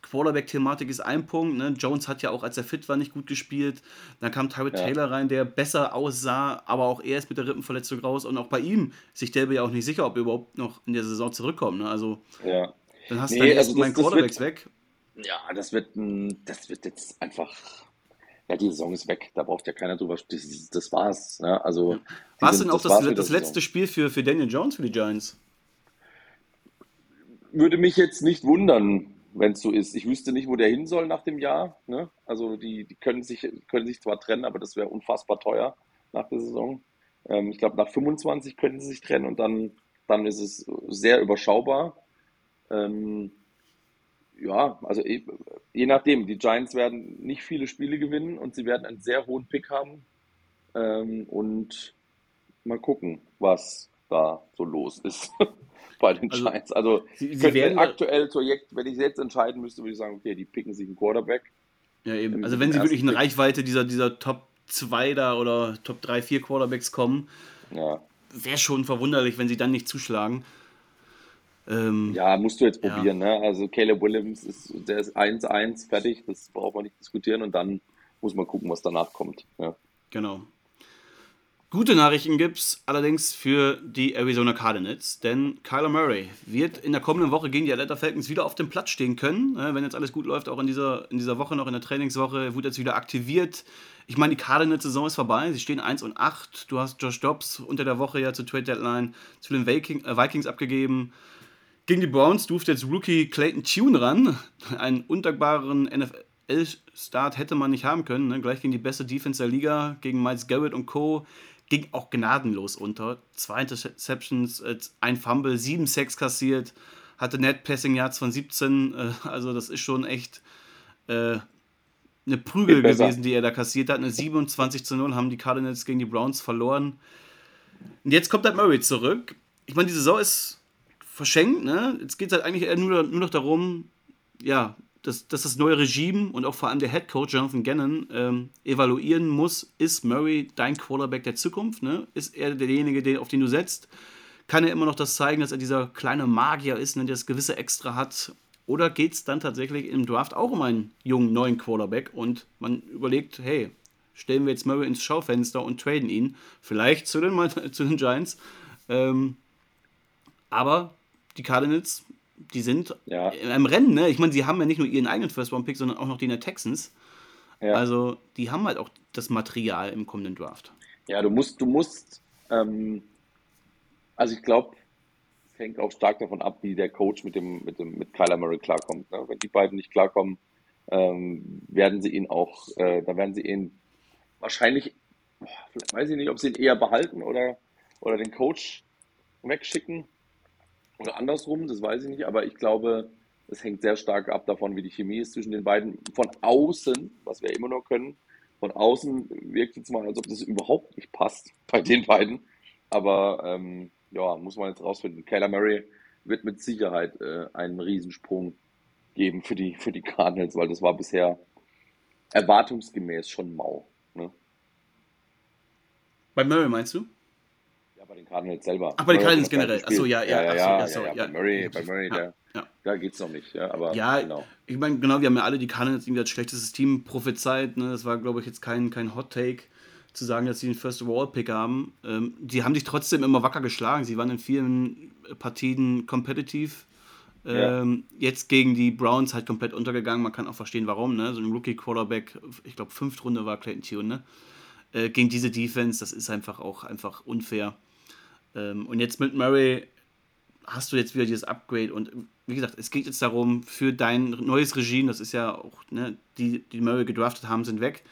Quarterback-Thematik ist ein Punkt. Ne? Jones hat ja auch, als er fit war, nicht gut gespielt. Dann kam Tyrod ja. Taylor rein, der besser aussah, aber auch er ist mit der Rippenverletzung raus. Und auch bei ihm sich Delby ja auch nicht sicher, ob er überhaupt noch in der Saison zurückkommt. Ne? Also, ja. dann hast nee, du dann also meinen Quarterbacks wird, weg. Ja, das wird, das wird jetzt einfach. Ja, die Saison ist weg. Da braucht ja keiner drüber. Das, das war's. Ne? Also, War es denn auch das, das, das letzte Spiel für, für Daniel Jones für die Giants? Würde mich jetzt nicht wundern wenn es so ist. Ich wüsste nicht, wo der hin soll nach dem Jahr. Ne? Also die, die können, sich, können sich zwar trennen, aber das wäre unfassbar teuer nach der Saison. Ähm, ich glaube, nach 25 können sie sich trennen und dann, dann ist es sehr überschaubar. Ähm, ja, also je, nachdem. Die Giants werden nicht viele Spiele gewinnen und sie werden einen sehr hohen Pick haben. Ähm, und mal gucken, was da so los ist. (laughs) bei den also, Giants. Also sie, sie werden aktuell Projekt, wenn ich jetzt entscheiden müsste, würde ich sagen, okay, die picken sich einen Quarterback. Ja, eben. Also wenn sie wirklich in. Reichweite dieser, dieser Top 2 da oder Top 3, 4 Quarterbacks kommen, ja. wäre schon verwunderlich, wenn sie dann nicht zuschlagen. Ähm, ja, musst du jetzt probieren. Ja. Ne? Also Caleb Williams ist, der ist 1-1 fertig, das braucht man nicht diskutieren und dann muss man gucken, was danach kommt. Ja. Genau. Gute Nachrichten gibt es allerdings für die Arizona Cardinals, denn Kyler Murray wird in der kommenden Woche gegen die Atlanta Falcons wieder auf dem Platz stehen können. Wenn jetzt alles gut läuft, auch in dieser, in dieser Woche noch in der Trainingswoche, wird jetzt wieder aktiviert. Ich meine, die Cardinals-Saison ist vorbei, sie stehen 1 und 8. Du hast Josh Dobbs unter der Woche ja zur Trade Deadline zu den äh, Vikings abgegeben. Gegen die Browns durfte jetzt Rookie Clayton Tune ran. Einen undankbaren NFL-Start hätte man nicht haben können. Ne? Gleich gegen die beste Defense der Liga, gegen Miles Garrett und Co ging auch gnadenlos unter. Zwei Interceptions, ein Fumble, sieben Sacks kassiert, hatte Net Passing Yards von 17. Äh, also das ist schon echt äh, eine Prügel gewesen, die er da kassiert hat. Eine 27 zu 0 haben die Cardinals gegen die Browns verloren. Und jetzt kommt halt Murray zurück. Ich meine, die Saison ist verschenkt. Ne? Jetzt geht es halt eigentlich nur, nur noch darum, ja, dass, dass das neue Regime und auch vor allem der Head Coach Jonathan Gannon ähm, evaluieren muss, ist Murray dein Quarterback der Zukunft? Ne? Ist er derjenige, den, auf den du setzt? Kann er immer noch das zeigen, dass er dieser kleine Magier ist, ne, der das gewisse Extra hat? Oder geht es dann tatsächlich im Draft auch um einen jungen neuen Quarterback und man überlegt, hey, stellen wir jetzt Murray ins Schaufenster und traden ihn, vielleicht zu den, (laughs) zu den Giants. Ähm, aber die Cardinals die sind ja. im Rennen, ne? Ich meine, sie haben ja nicht nur ihren eigenen First-Round-Pick, sondern auch noch den der Texans. Ja. Also, die haben halt auch das Material im kommenden Draft. Ja, du musst, du musst, ähm, also ich glaube, es hängt auch stark davon ab, wie der Coach mit dem, mit dem, mit Kyler Murray klarkommt. Ne? Wenn die beiden nicht klarkommen, ähm, werden sie ihn auch, äh, da werden sie ihn wahrscheinlich, vielleicht weiß ich nicht, ob sie ihn eher behalten oder, oder den Coach wegschicken. Oder andersrum, das weiß ich nicht, aber ich glaube, es hängt sehr stark ab davon, wie die Chemie ist zwischen den beiden. Von außen, was wir immer noch können, von außen wirkt es mal, als ob das überhaupt nicht passt (laughs) bei den beiden. Aber ähm, ja, muss man jetzt rausfinden. Kyler Murray wird mit Sicherheit äh, einen Riesensprung geben für die, für die Cardinals, weil das war bisher erwartungsgemäß schon mau. Ne? Bei Murray meinst du? Bei den Cardinals selber. Ach, bei den Cardinals generell. Achso, ja, ja, ja, ja, achso, ja, ja, ja, Bei Murray, bei Murray, ja, ja. da geht's noch nicht, ja, aber ja, genau. Ich meine, genau, wir haben ja alle die Cardinals irgendwie als schlechtestes Team prophezeit, ne? Das war, glaube ich, jetzt kein, kein Hot Take zu sagen, dass sie den First Wall Pick haben. Ähm, die haben sich trotzdem immer wacker geschlagen. Sie waren in vielen Partien competitive. Ähm, ja. Jetzt gegen die Browns halt komplett untergegangen. Man kann auch verstehen, warum. Ne? So ein Rookie-Quarterback, ich glaube, fünfte Runde war Clayton Tune, ne? Äh, gegen diese Defense, das ist einfach auch einfach unfair. Ähm, und jetzt mit Murray hast du jetzt wieder dieses Upgrade und wie gesagt, es geht jetzt darum, für dein neues Regime, das ist ja auch, ne, die, die Murray gedraftet haben, sind weg.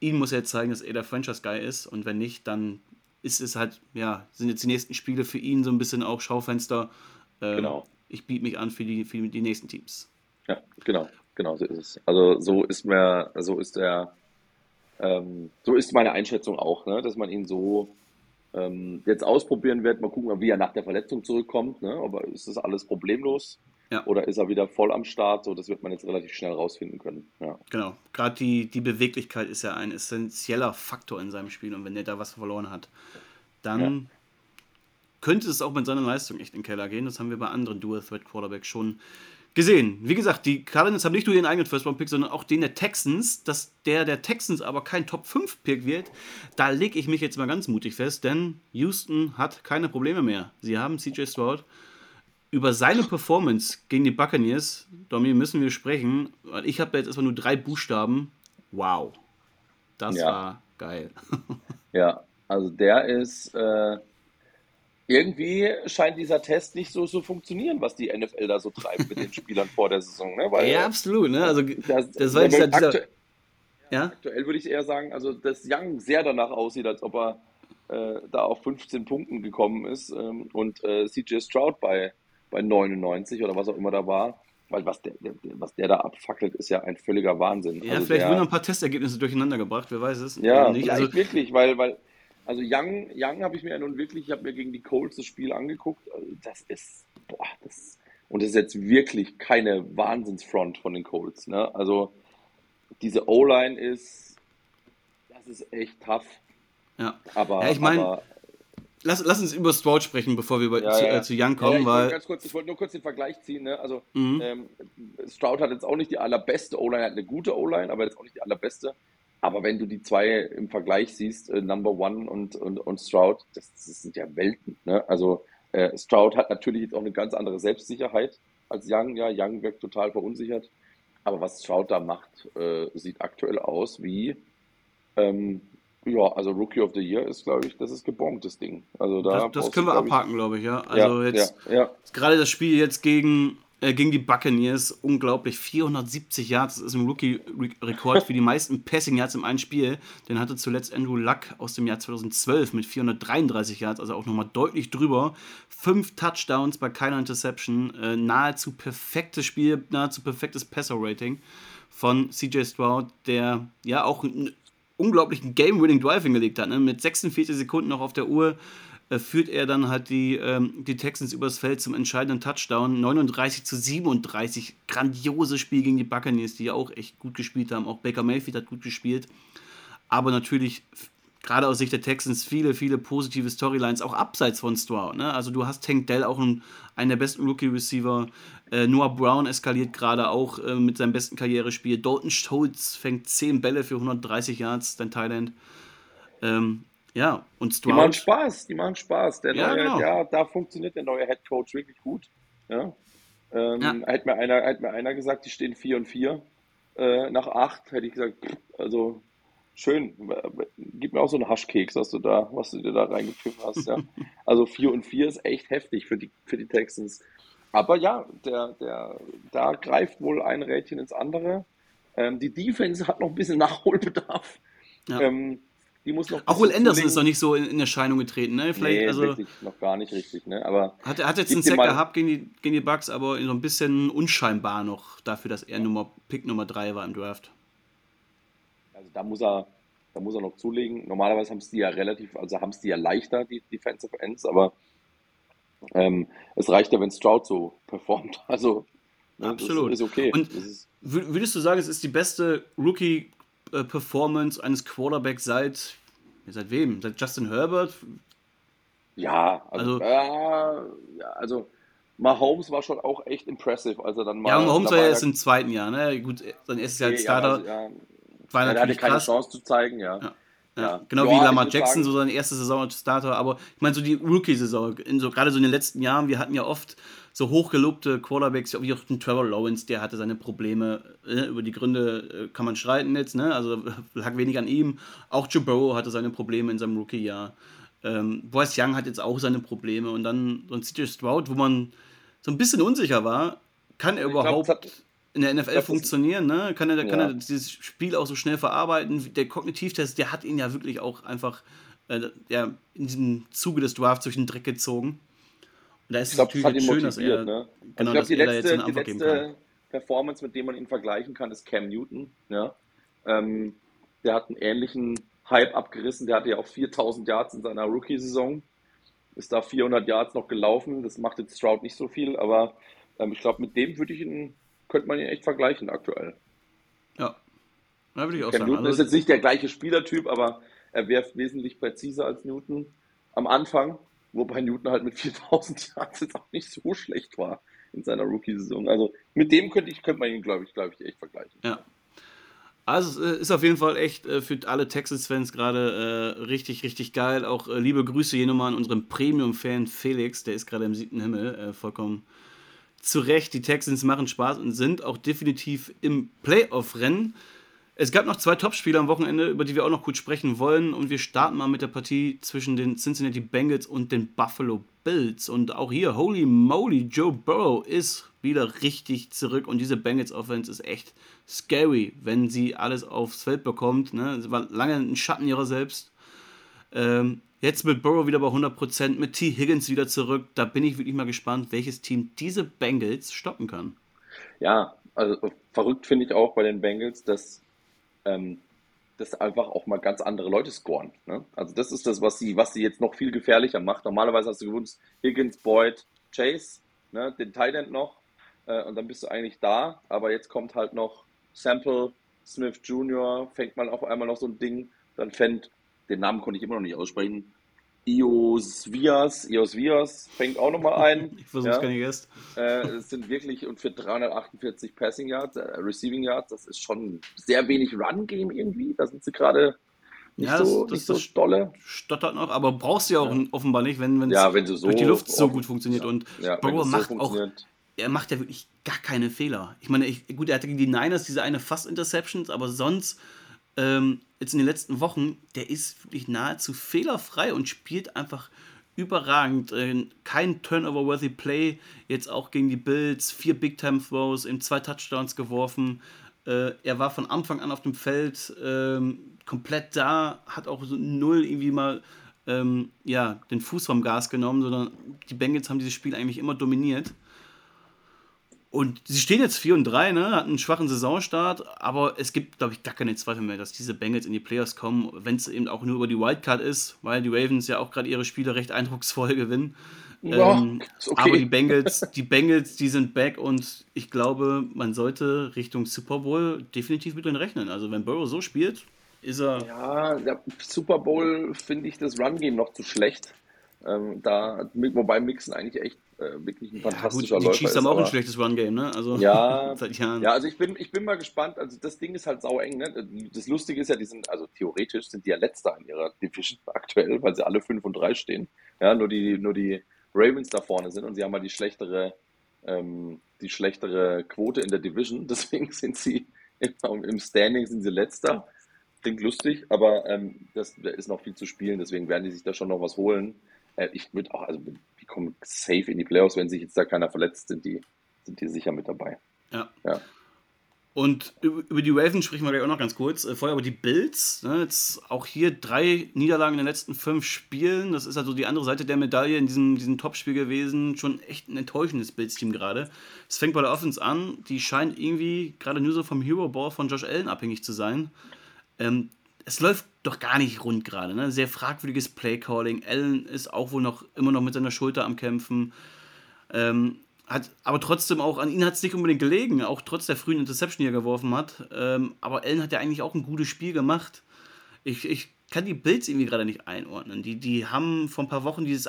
Ihn muss er jetzt zeigen, dass er der Franchise-Guy ist und wenn nicht, dann ist es halt, ja, sind jetzt die nächsten Spiele für ihn so ein bisschen auch Schaufenster. Ähm, genau. Ich biete mich an für die, für die nächsten Teams. Ja, genau, genau so ist es. Also so ist mir, so ist er, ähm, so ist meine Einschätzung auch, ne, dass man ihn so ähm, jetzt ausprobieren wird. Mal gucken, wie er nach der Verletzung zurückkommt. Ne? Aber ist das alles problemlos? Ja. Oder ist er wieder voll am Start? So, das wird man jetzt relativ schnell rausfinden können. Ja. Genau. Gerade die, die Beweglichkeit ist ja ein essentieller Faktor in seinem Spiel. Und wenn er da was verloren hat, dann ja. könnte es auch mit seiner Leistung echt in den Keller gehen. Das haben wir bei anderen Dual-Threat-Quarterbacks schon gesehen. Wie gesagt, die Cardinals haben nicht nur ihren eigenen First-Round-Pick, sondern auch den der Texans. Dass der der Texans aber kein Top-5-Pick wird, da lege ich mich jetzt mal ganz mutig fest, denn Houston hat keine Probleme mehr. Sie haben CJ Stroud. Über seine Performance gegen die Buccaneers, Domi, müssen wir sprechen. Ich habe jetzt erstmal nur drei Buchstaben. Wow. Das ja. war geil. (laughs) ja, also der ist. Äh irgendwie scheint dieser Test nicht so zu funktionieren, was die NFL da so treibt mit den (laughs) Spielern vor der Saison. Ne? Weil, ja, absolut. Ne? Also, das, das war dieser, aktu ja? Aktuell würde ich eher sagen, also dass Young sehr danach aussieht, als ob er äh, da auf 15 Punkten gekommen ist ähm, und äh, CJ Stroud bei, bei 99 oder was auch immer da war. Weil was der, der, was der da abfackelt, ist ja ein völliger Wahnsinn. Ja, also vielleicht der, wurden ein paar Testergebnisse durcheinander gebracht, wer weiß es. Ja, nicht. Also, wirklich, weil, weil also Young, Young habe ich mir ja nun wirklich, ich habe mir gegen die Colts das Spiel angeguckt. Also das ist, boah, das, und das ist jetzt wirklich keine Wahnsinnsfront von den Colts. Ne? Also diese O-Line ist, das ist echt tough. Ja, aber ja, ich meine, lass, lass uns über Stroud sprechen, bevor wir ja, zu, ja. Äh, zu, Young kommen. ich, weil... kurz, ich wollte nur kurz den Vergleich ziehen. Ne? Also mhm. ähm, Stroud hat jetzt auch nicht die allerbeste O-Line, hat eine gute O-Line, aber jetzt auch nicht die allerbeste. Aber wenn du die zwei im Vergleich siehst, äh, Number One und, und, und Stroud, das, das sind ja Welten. Ne? Also äh, Stroud hat natürlich jetzt auch eine ganz andere Selbstsicherheit als Young. Ja, Young wirkt total verunsichert. Aber was Stroud da macht, äh, sieht aktuell aus wie, ähm, ja, also Rookie of the Year ist, glaube ich, das ist gebombt, das Ding. Also da das, das können wir abhaken, glaube ich, ja. Also ja, jetzt ja, ja. gerade das Spiel jetzt gegen äh, gegen die Buccaneers. Unglaublich. 470 Yards. Das ist ein Rookie-Rekord für die meisten Passing Yards im einen Spiel. Den hatte zuletzt Andrew Luck aus dem Jahr 2012 mit 433 Yards, also auch nochmal deutlich drüber. Fünf Touchdowns bei keiner Interception. Äh, nahezu perfektes Spiel, nahezu perfektes Passer-Rating von CJ Stroud, der ja auch einen unglaublichen Game-Winning Drive hingelegt hat. Ne? Mit 46 Sekunden noch auf der Uhr führt er dann halt die, ähm, die Texans übers Feld zum entscheidenden Touchdown. 39 zu 37. Grandioses Spiel gegen die Buccaneers, die ja auch echt gut gespielt haben. Auch Baker Mayfield hat gut gespielt. Aber natürlich, gerade aus Sicht der Texans, viele, viele positive Storylines, auch abseits von Stroud. Ne? Also du hast Tank Dell, auch ein, einen der besten Rookie-Receiver. Äh, Noah Brown eskaliert gerade auch äh, mit seinem besten Karrierespiel. Dalton Schultz fängt 10 Bälle für 130 Yards, dein Thailand. Ähm, ja, und Stroud. Die machen Spaß, die machen Spaß. Der ja, neue, genau. ja, da funktioniert der neue Head Coach wirklich gut. Ja. Ähm, ja. Hätte, mir einer, hätte mir einer gesagt, die stehen 4 und 4 äh, nach 8, hätte ich gesagt, also schön, gib mir auch so einen Haschkeks, was du da, was du dir da reingepfiffen hast. Ja. (laughs) Also 4 und 4 ist echt heftig für die, für die Texans. Aber ja, der, der, da greift wohl ein Rädchen ins andere. Ähm, die Defense hat noch ein bisschen (laughs) Nachholbedarf. Ja. Ähm, die muss noch. Auch Will Anderson ist noch nicht so in, in Erscheinung getreten, ne? Vielleicht, nee, also, richtig, noch gar nicht richtig, ne? Aber hat, hat jetzt einen Sack gehabt gegen die, gegen die Bucks, aber so ein bisschen unscheinbar noch dafür, dass er Nummer, Pick Nummer 3 war im Draft. Also da muss er, da muss er noch zulegen. Normalerweise haben es die ja relativ, also haben es die ja leichter, die Defensive Ends, aber ähm, es reicht ja, wenn Stroud so performt. (laughs) Also Absolut. ist okay. Und ist, würdest du sagen, es ist die beste Rookie Performance eines Quarterbacks seit, seit wem? Seit Justin Herbert? Ja, also, also, äh, ja, also Mahomes war schon auch echt impressive, als er dann mal. Ja, Mahomes war ja erst im zweiten Jahr, ne? Gut, sein erstes Jahr als Starter. Also, ja, war natürlich er hatte keine krass. Chance zu zeigen, ja. ja. Ja, genau ja, wie Lamar Jackson, so seine erste Saison als Starter, aber ich meine, so die Rookie-Saison, so, gerade so in den letzten Jahren, wir hatten ja oft so hochgelobte Quarterbacks, wie auch den Trevor Lawrence, der hatte seine Probleme, ne? über die Gründe äh, kann man streiten jetzt, ne? also (laughs) lag wenig an ihm. Auch Joe Burrow hatte seine Probleme in seinem Rookie-Jahr. Ähm, Bryce Young hat jetzt auch seine Probleme und dann so ein CJ Stroud, wo man so ein bisschen unsicher war, kann er überhaupt glaub, in der NFL funktionieren, ne? Kann er, kann ja. er dieses Spiel auch so schnell verarbeiten? Der Kognitivtest, der hat ihn ja wirklich auch einfach äh, ja, in diesem Zuge des Drafts durch den Dreck gezogen. Und da ist ich glaube, das hat ihn motiviert, dass er, ne? Genau, also ich glaube, die letzte, die letzte Performance, mit dem man ihn vergleichen kann, ist Cam Newton. Ja? Ähm, der hat einen ähnlichen Hype abgerissen. Der hatte ja auch 4000 Yards in seiner Rookie-Saison. Ist da 400 Yards noch gelaufen. Das macht jetzt Stroud nicht so viel, aber ähm, ich glaube, mit dem würde ich ihn könnte man ihn echt vergleichen aktuell. Ja, da würde ich auch Cam sagen. Newton also, ist jetzt nicht der gleiche Spielertyp, aber er wirft wesentlich präziser als Newton am Anfang, wobei Newton halt mit (laughs) 4000 Yards jetzt auch nicht so schlecht war in seiner Rookie-Saison. Also mit dem könnte, ich, könnte man ihn, glaube ich, glaube ich, echt vergleichen. Ja. Also es äh, ist auf jeden Fall echt äh, für alle Texas-Fans gerade äh, richtig, richtig geil. Auch äh, liebe Grüße hier nochmal an unseren Premium-Fan Felix, der ist gerade im siebten Himmel, äh, vollkommen zu Recht, die Texans machen Spaß und sind auch definitiv im Playoff-Rennen. Es gab noch zwei Topspiele am Wochenende, über die wir auch noch kurz sprechen wollen. Und wir starten mal mit der Partie zwischen den Cincinnati Bengals und den Buffalo Bills. Und auch hier, holy moly, Joe Burrow ist wieder richtig zurück. Und diese Bengals Offense ist echt scary, wenn sie alles aufs Feld bekommt. Ne? Sie war lange ein Schatten ihrer selbst. Ähm, Jetzt mit Burrow wieder bei 100%, mit T. Higgins wieder zurück. Da bin ich wirklich mal gespannt, welches Team diese Bengals stoppen kann. Ja, also verrückt finde ich auch bei den Bengals, dass, ähm, dass einfach auch mal ganz andere Leute scoren. Ne? Also das ist das, was sie, was sie jetzt noch viel gefährlicher macht. Normalerweise hast du gewusst, Higgins, Boyd, Chase, ne, den Tight noch äh, und dann bist du eigentlich da. Aber jetzt kommt halt noch Sample, Smith Jr., fängt man auf einmal noch so ein Ding. Dann fängt den Namen konnte ich immer noch nicht aussprechen. Iosvias, Iosvias fängt auch nochmal ein. (laughs) ich versuche es ja. gar nicht erst. Äh, es sind wirklich, und für 348 Passing Yards, äh, Receiving Yards, das ist schon sehr wenig Run-Game irgendwie. Da sind sie gerade nicht, ja, so, das, nicht das, so dolle. Stottert noch, aber brauchst du ja auch ja. offenbar nicht, wenn ja, wenn so durch die Luft so gut funktioniert. Und ja, Bauer macht so auch, er macht ja wirklich gar keine Fehler. Ich meine, ich, gut, er hatte gegen die Niners diese eine Fast-Interceptions, aber sonst ähm, jetzt in den letzten Wochen, der ist wirklich nahezu fehlerfrei und spielt einfach überragend. Äh, kein Turnover-worthy Play, jetzt auch gegen die Bills, vier Big-Time-Throws, in zwei Touchdowns geworfen. Äh, er war von Anfang an auf dem Feld ähm, komplett da, hat auch so null irgendwie mal ähm, ja, den Fuß vom Gas genommen, sondern die Bengals haben dieses Spiel eigentlich immer dominiert. Und sie stehen jetzt 4 und 3, ne? hatten einen schwachen Saisonstart, aber es gibt, glaube ich, gar keine Zweifel mehr, dass diese Bengals in die Playoffs kommen, wenn es eben auch nur über die Wildcard ist, weil die Ravens ja auch gerade ihre Spiele recht eindrucksvoll (laughs) gewinnen. Ja, ähm, okay. Aber die Bengals, (laughs) die Bengals, die sind back und ich glaube, man sollte Richtung Super Bowl definitiv mit denen rechnen. Also wenn Burrow so spielt, ist er. Ja, der Super Bowl finde ich das Run-Game noch zu schlecht. Ähm, da, wobei Mixen eigentlich echt äh, wirklich ein fantastischer ja, gut, die Chiefs haben auch ein schlechtes Run-Game, ne? Also, ja, (laughs) seit Jahren. Ja, also ich bin, ich bin mal gespannt. Also das Ding ist halt sau eng, ne? Das Lustige ist ja, die sind, also theoretisch sind die ja letzter in ihrer Division (laughs) aktuell, weil sie alle 5 und 3 stehen. Ja, nur die, nur die Ravens da vorne sind und sie haben mal die schlechtere, ähm, die schlechtere Quote in der Division. (laughs) Deswegen sind sie im, im Standing sind sie letzter. Klingt lustig, aber ähm, das, da ist noch viel zu spielen, deswegen werden die sich da schon noch was holen. Äh, ich würde auch, also die kommen safe in die Playoffs, wenn sich jetzt da keiner verletzt, sind die, sind die sicher mit dabei. Ja. ja. Und über die Ravens sprechen wir gleich auch noch ganz kurz. Äh, vorher aber die Bills. Ne, jetzt auch hier drei Niederlagen in den letzten fünf Spielen. Das ist also die andere Seite der Medaille in diesem, diesem Topspiel gewesen. Schon echt ein enttäuschendes Bills-Team gerade. Es fängt bei der Offense an. Die scheint irgendwie gerade nur so vom Hero Ball von Josh Allen abhängig zu sein. Ähm, es läuft doch gar nicht rund gerade. Ne? Sehr fragwürdiges Playcalling. Allen ist auch wohl noch immer noch mit seiner Schulter am Kämpfen. Ähm, hat, aber trotzdem auch, an ihn hat es nicht unbedingt gelegen, auch trotz der frühen Interception, die er geworfen hat. Ähm, aber Allen hat ja eigentlich auch ein gutes Spiel gemacht. Ich, ich kann die Bills irgendwie gerade nicht einordnen. Die, die haben vor ein paar Wochen dieses,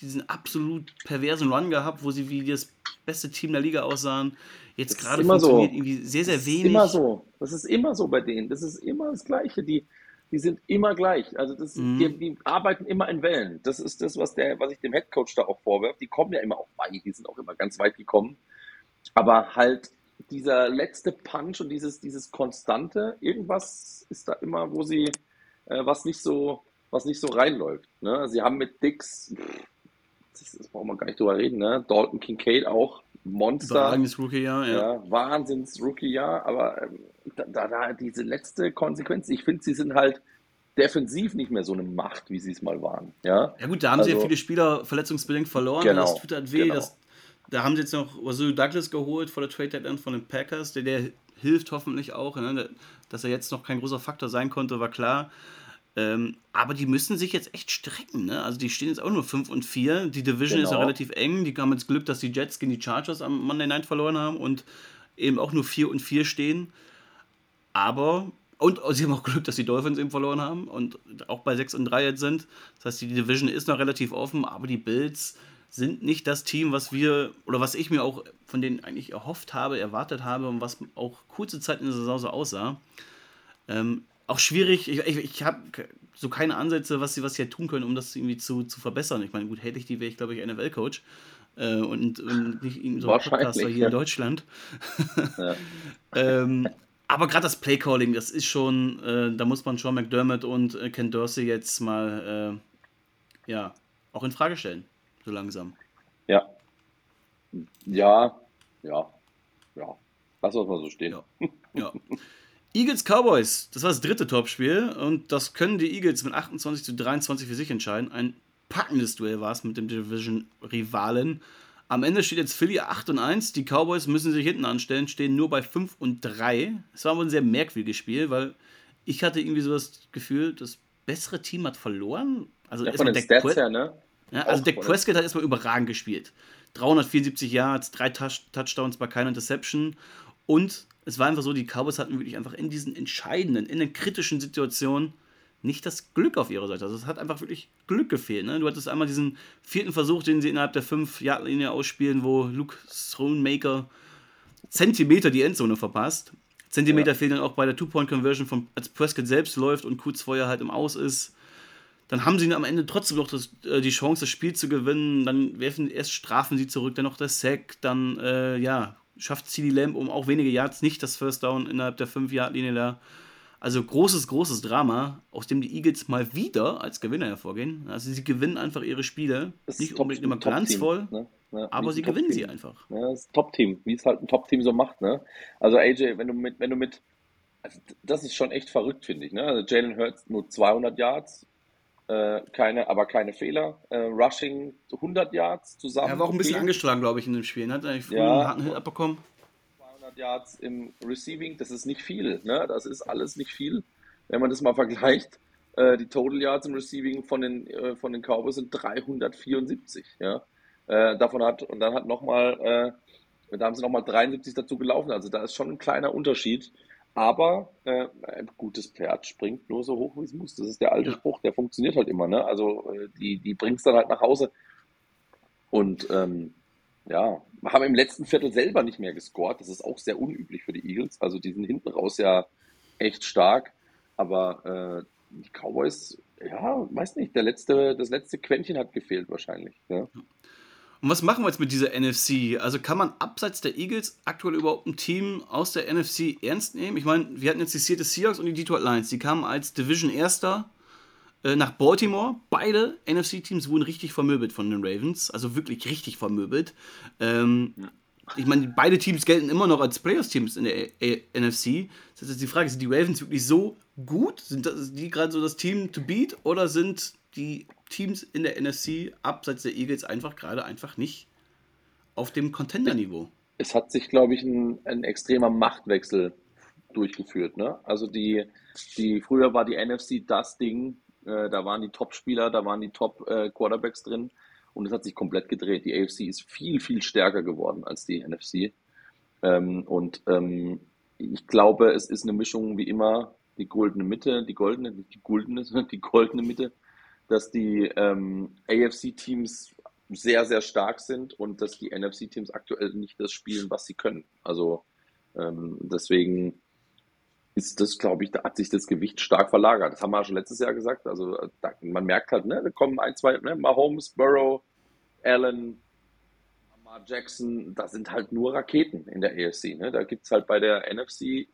diesen absolut perversen Run gehabt, wo sie wie das beste Team der Liga aussahen. Jetzt gerade funktioniert so. irgendwie sehr, sehr das wenig. Ist immer so. Das ist immer so bei denen. Das ist immer das Gleiche. Die, die sind immer gleich. Also das, Mhm. die, die arbeiten immer in Wellen. Das ist das, was der, was ich dem Headcoach da auch vorwerfe. Die kommen ja immer auch weit, die sind auch immer ganz weit gekommen. Aber halt dieser letzte Punch und dieses, dieses Konstante, irgendwas ist da immer, wo sie äh, was nicht so, was nicht so reinläuft. Ne? Sie haben mit Dix, pff, das, brauchen wir gar nicht drüber reden, ne? Dalton Kincaid auch, Monster. Überragendes Rookie-Jahr, ja. Ja, Wahnsinns-Rookie-Jahr, aber ähm, da, da, da diese letzte Konsequenz, ich finde, sie sind halt defensiv nicht mehr so eine Macht, wie sie es mal waren. Ja, Ja gut, da haben sie ja Also- viele Spieler verletzungsbedingt verloren. Genau, Das tut halt weh. genau. Das, da haben sie jetzt noch Wazoo Douglas geholt vor der Trade Deadline von den Packers. Der, der hilft hoffentlich auch. Ne? Dass er jetzt noch kein großer Faktor sein konnte, war klar. Ähm, aber die müssen sich jetzt echt strecken. Ne? Also die stehen jetzt auch nur 5 und 4. Die Division ist ja Genau. relativ eng. Die haben jetzt Glück, dass die Jets gegen die Chargers am Monday Night verloren haben und eben auch nur 4 und 4 stehen. Aber, und sie haben auch Glück, dass die Dolphins eben verloren haben und auch bei 6 und 3 jetzt sind. Das heißt, die Division ist noch relativ offen, aber die Bills sind nicht das Team, was wir, oder was ich mir auch von denen eigentlich erhofft habe, erwartet habe und was auch kurze Zeit in der Saison so aussah. Ähm, auch schwierig, ich, ich, ich habe so keine Ansätze, was sie, was sie hier tun können, um das irgendwie zu, zu verbessern. Ich meine, gut, hätte ich die, wäre ich, glaube ich, NFL-Coach äh, und, und nicht so ein Podcaster hier ja. in Deutschland. Ja. (laughs) ähm, aber gerade das Playcalling, das ist schon, äh, da muss man Sean McDermott und äh, Ken Dorsey jetzt mal, äh, ja, auch in Frage stellen, so langsam. ja, ja, ja, ja. Lass uns mal so stehen. Ja. Ja. (laughs) Eagles Cowboys, das war das dritte Topspiel und das können die Eagles mit 28 zu 23 für sich entscheiden. Ein packendes Duell war es mit dem Division-Rivalen. Am Ende steht jetzt Philly 8 und 1. Die Cowboys müssen sich hinten anstellen, stehen nur bei 5 und 3. Es war wohl ein sehr merkwürdiges Spiel, weil ich hatte irgendwie so das Gefühl, das bessere Team hat verloren. Also Ja, von den Stats her, ne? ja, also Auch Dak Prescott hat erstmal überragend gespielt. 374 Yards, drei Touch Touchdowns bei keiner Interception. Und es war einfach so, die Cowboys hatten wirklich einfach in diesen entscheidenden, in den kritischen Situationen nicht das Glück auf ihrer Seite. Also es hat einfach wirklich Glück gefehlt. Ne? Du hattest einmal diesen vierten Versuch, den sie innerhalb der 5-Yard-Linie ausspielen, wo Luke Thronemaker Zentimeter die Endzone verpasst. Zentimeter Ja. fehlen dann auch bei der Two-Point-Conversion, von, als Prescott selbst läuft und kurz vorher halt im Aus ist. Dann haben sie am Ende trotzdem noch das, äh, die Chance, das Spiel zu gewinnen. Dann werfen erst strafen sie zurück, dann noch der Sack. Dann, äh, ja, schafft CD Lamb um auch wenige Yards nicht das First Down innerhalb der 5-Yard-Linie da. Also großes, großes Drama, aus dem die Eagles mal wieder als Gewinner hervorgehen. Also sie gewinnen einfach ihre Spiele. Das ist Nicht unbedingt immer glanzvoll, ne? Ja, aber sie gewinnen sie einfach. Ja, das ist ein Top-Team, wie es halt ein Top-Team so macht, ne? Also AJ, wenn du mit, wenn du mit, also das ist schon echt verrückt, finde ich, ne? Also Jalen Hurts nur 200 Yards, äh, keine, aber keine Fehler. Äh, Rushing 100 Yards zusammen. Er war auch ein bisschen angeschlagen, glaube ich, in dem Spiel. Er hat eigentlich früh Ja. einen harten Hit abbekommen. 200 Yards im Receiving, das ist nicht viel, ne? Das ist alles nicht viel. Wenn man das mal vergleicht, äh, die Total Yards im Receiving von den, äh, von den Cowboys sind 374, ja. Äh, davon hat, und dann hat nochmal, da haben sie nochmal 73 dazu gelaufen, also da ist schon ein kleiner Unterschied. Aber äh, ein gutes Pferd springt nur so hoch, wie es muss. Das ist der alte. Spruch, der funktioniert halt immer, ne? Also äh, die, die bringt es dann halt nach Hause. Und ähm, ja, haben im letzten Viertel selber nicht mehr gescored. Das ist auch sehr unüblich für die Eagles. Also die sind hinten raus ja echt stark. Aber äh, die Cowboys, ja, weiß nicht, der letzte, das letzte Quäntchen hat gefehlt wahrscheinlich. Ja. Und was machen wir jetzt mit dieser NFC? Also kann man abseits der Eagles aktuell überhaupt ein Team aus der NFC ernst nehmen? Ich meine, wir hatten jetzt die Seattle Seahawks und die Detroit Lions. Die kamen als Division Erster äh, nach Baltimore. Beide NFC-Teams wurden richtig vermöbelt von den Ravens. Also wirklich richtig vermöbelt. Ähm, ich meine, beide Teams gelten immer noch als Playoffs-Teams in der A A NFC. Das ist jetzt die Frage, sind die Ravens wirklich so gut? Sind das, die gerade so das Team to beat? Oder sind die Teams in der NFC abseits der Eagles einfach gerade einfach nicht auf dem Contender-Niveau? Es hat sich, glaube ich, ein, ein extremer Machtwechsel durchgeführt. Ne? Also die, die, früher war die NFC das Ding, äh, da waren die Top-Spieler, da waren die Top-Quarterbacks drin und es hat sich komplett gedreht. Die AFC ist viel, viel stärker geworden als die NFC. Ähm, und ähm, ich glaube, es ist eine Mischung wie immer, die goldene Mitte, die goldene, nicht die goldene, sondern die goldene Mitte, dass die ähm, AFC-Teams sehr, sehr stark sind und dass die NFC-Teams aktuell nicht das spielen, was sie können. Also ähm, deswegen ist das, glaube ich, da hat sich das Gewicht stark verlagert. Das haben wir schon letztes Jahr gesagt. Also da, man merkt halt, ne, da kommen ein, zwei, ne, Mahomes, Burrow, Allen, Lamar Jackson, das sind halt nur Raketen in der AFC. Ne? Da gibt es halt bei der NFC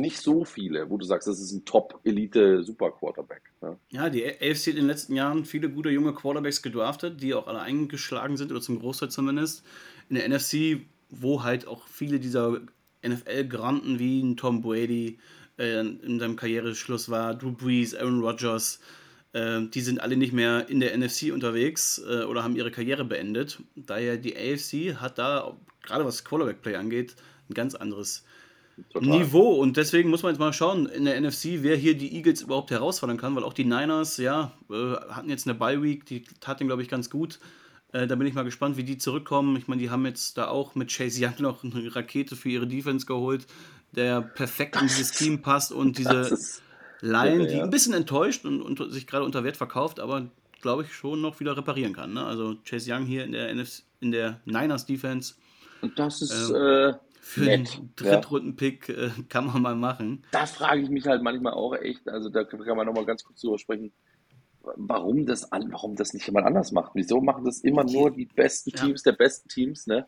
nicht so viele, wo du sagst, das ist ein Top-Elite-Super-Quarterback. Ne? Ja, die AFC hat in den letzten Jahren viele gute junge Quarterbacks gedraftet, die auch alle eingeschlagen sind, oder zum Großteil zumindest. In der NFC, wo halt auch viele dieser NFL-Granten wie ein Tom Brady äh, in seinem Karriereschluss war, Drew Brees, Aaron Rodgers, äh, die sind alle nicht mehr in der NFC unterwegs äh, oder haben ihre Karriere beendet. Daher die AFC hat da, gerade was Quarterback-Play angeht, ein ganz anderes Total. Niveau. Und deswegen muss man jetzt mal schauen in der NFC, wer hier die Eagles überhaupt herausfordern kann, weil auch die Niners, ja, äh, hatten jetzt eine Bye-Week, die tat den, glaube ich, ganz gut. Äh, da bin ich mal gespannt, wie die zurückkommen. Ich meine, die haben jetzt da auch mit Chase Young (laughs) noch eine Rakete für ihre Defense geholt, der perfekt in dieses Team passt und diese Line, die ein bisschen enttäuscht und, und sich gerade unter Wert verkauft, aber glaube ich schon noch wieder reparieren kann. Ne? Also Chase Young hier in der, NFC, in der Niners Defense. Und das ist ähm, äh, für nett, den Drittrunden-Pick äh, kann man mal machen. Das frage ich mich halt manchmal auch echt. Also da kann man nochmal ganz kurz drüber sprechen warum das, warum das nicht jemand anders macht. Wieso machen das immer nur die besten Teams ja. der besten Teams, ne?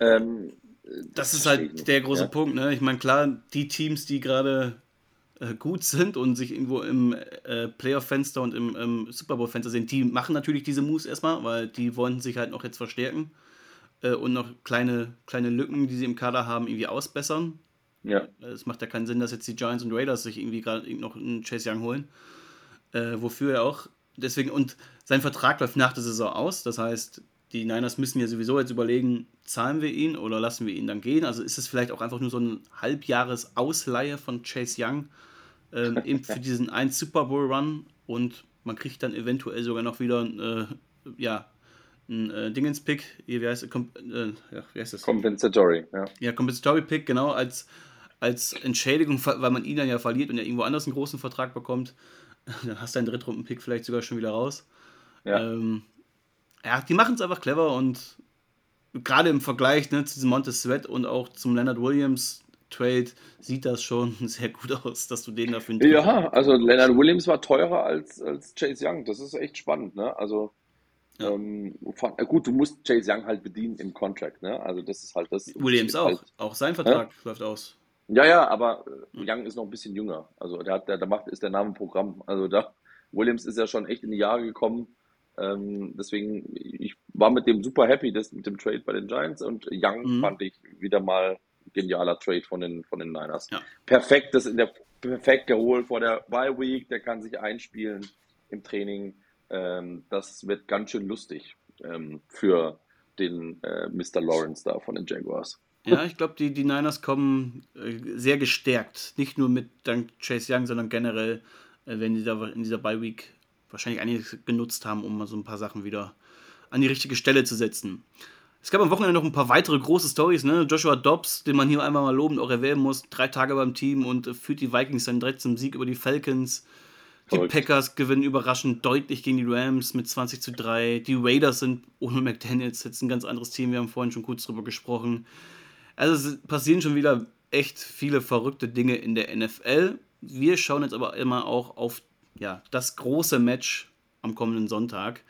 Ähm, das, das ist halt der große ja. Punkt, ne? Ich meine, klar, die Teams, die gerade äh, gut sind und sich irgendwo im äh, Playoff-Fenster und im, im Super Bowl-Fenster sind, die machen natürlich diese Moves erstmal, weil die wollen sich halt noch jetzt verstärken äh, und noch kleine, kleine Lücken, die sie im Kader haben, irgendwie ausbessern. Ja. Es macht ja keinen Sinn, dass jetzt die Giants und Raiders sich irgendwie gerade noch einen Chase Young holen äh, wofür er auch deswegen und sein Vertrag läuft nach der Saison aus. Das heißt, die Niners müssen ja sowieso jetzt überlegen, zahlen wir ihn oder lassen wir ihn dann gehen. Also ist es vielleicht auch einfach nur so ein Halbjahres-Ausleihe von Chase Young ähm, (laughs) eben für diesen einen Super Bowl Run und man kriegt dann eventuell sogar noch wieder äh, ja, ein äh, Dingens-Pick, wie heißt, Kom äh, ja, wie heißt das? Compensatory, ja. Ja, Compensatory Pick, genau, als, als Entschädigung, weil man ihn dann ja verliert und ja irgendwo anders einen großen Vertrag bekommt. (laughs) dann hast du deinen Drittrunden-Pick vielleicht sogar schon wieder raus. Ja, ähm, ja die machen es einfach clever und gerade im Vergleich ne, zu diesem Montez Sweat und auch zum Leonard Williams Trade sieht das schon (laughs) sehr gut aus, dass du den dafür Ja, also Leonard Williams war teurer als, als Chase Young. Das ist echt spannend, ne? Also ja. ähm, gut, du musst Chase Young halt bedienen im Contract, ne? Also das ist halt das. Williams auch. Halt, auch sein Vertrag ja? läuft aus. Ja, ja, aber äh, Young ist noch ein bisschen jünger. Also der hat, der, der macht, ist der Name Programm. Also da, Williams ist ja schon echt in die Jahre gekommen. Ähm, deswegen, ich war mit dem super happy, das mit dem Trade bei den Giants und Young mhm. fand ich wieder mal genialer Trade von den, von den Niners. Ja. Perfekt, das in der perfekt geholt vor der Bye Week, der kann sich einspielen im Training. Ähm, das wird ganz schön lustig ähm, für den äh, Mr. Lawrence da von den Jaguars. Ja, ich glaube, die, die Niners kommen äh, sehr gestärkt. Nicht nur mit dank Chase Young, sondern generell, äh, wenn die da in dieser Bye Week wahrscheinlich einiges genutzt haben, um mal so ein paar Sachen wieder an die richtige Stelle zu setzen. Es gab am Wochenende noch ein paar weitere große Stories, ne? Joshua Dobbs, den man hier einmal mal lobend auch erwähnen muss, drei Tage beim Team und äh, führt die Vikings dann direkt zum Sieg über die Falcons. Die Verrückt. Packers gewinnen überraschend deutlich gegen die Rams mit 20 zu 3. Die Raiders sind ohne McDaniels jetzt ein ganz anderes Team. Wir haben vorhin schon kurz drüber gesprochen. Also es passieren schon wieder echt viele verrückte Dinge in der NFL. Wir schauen jetzt aber immer auch auf ja, das große Match am kommenden Sonntag.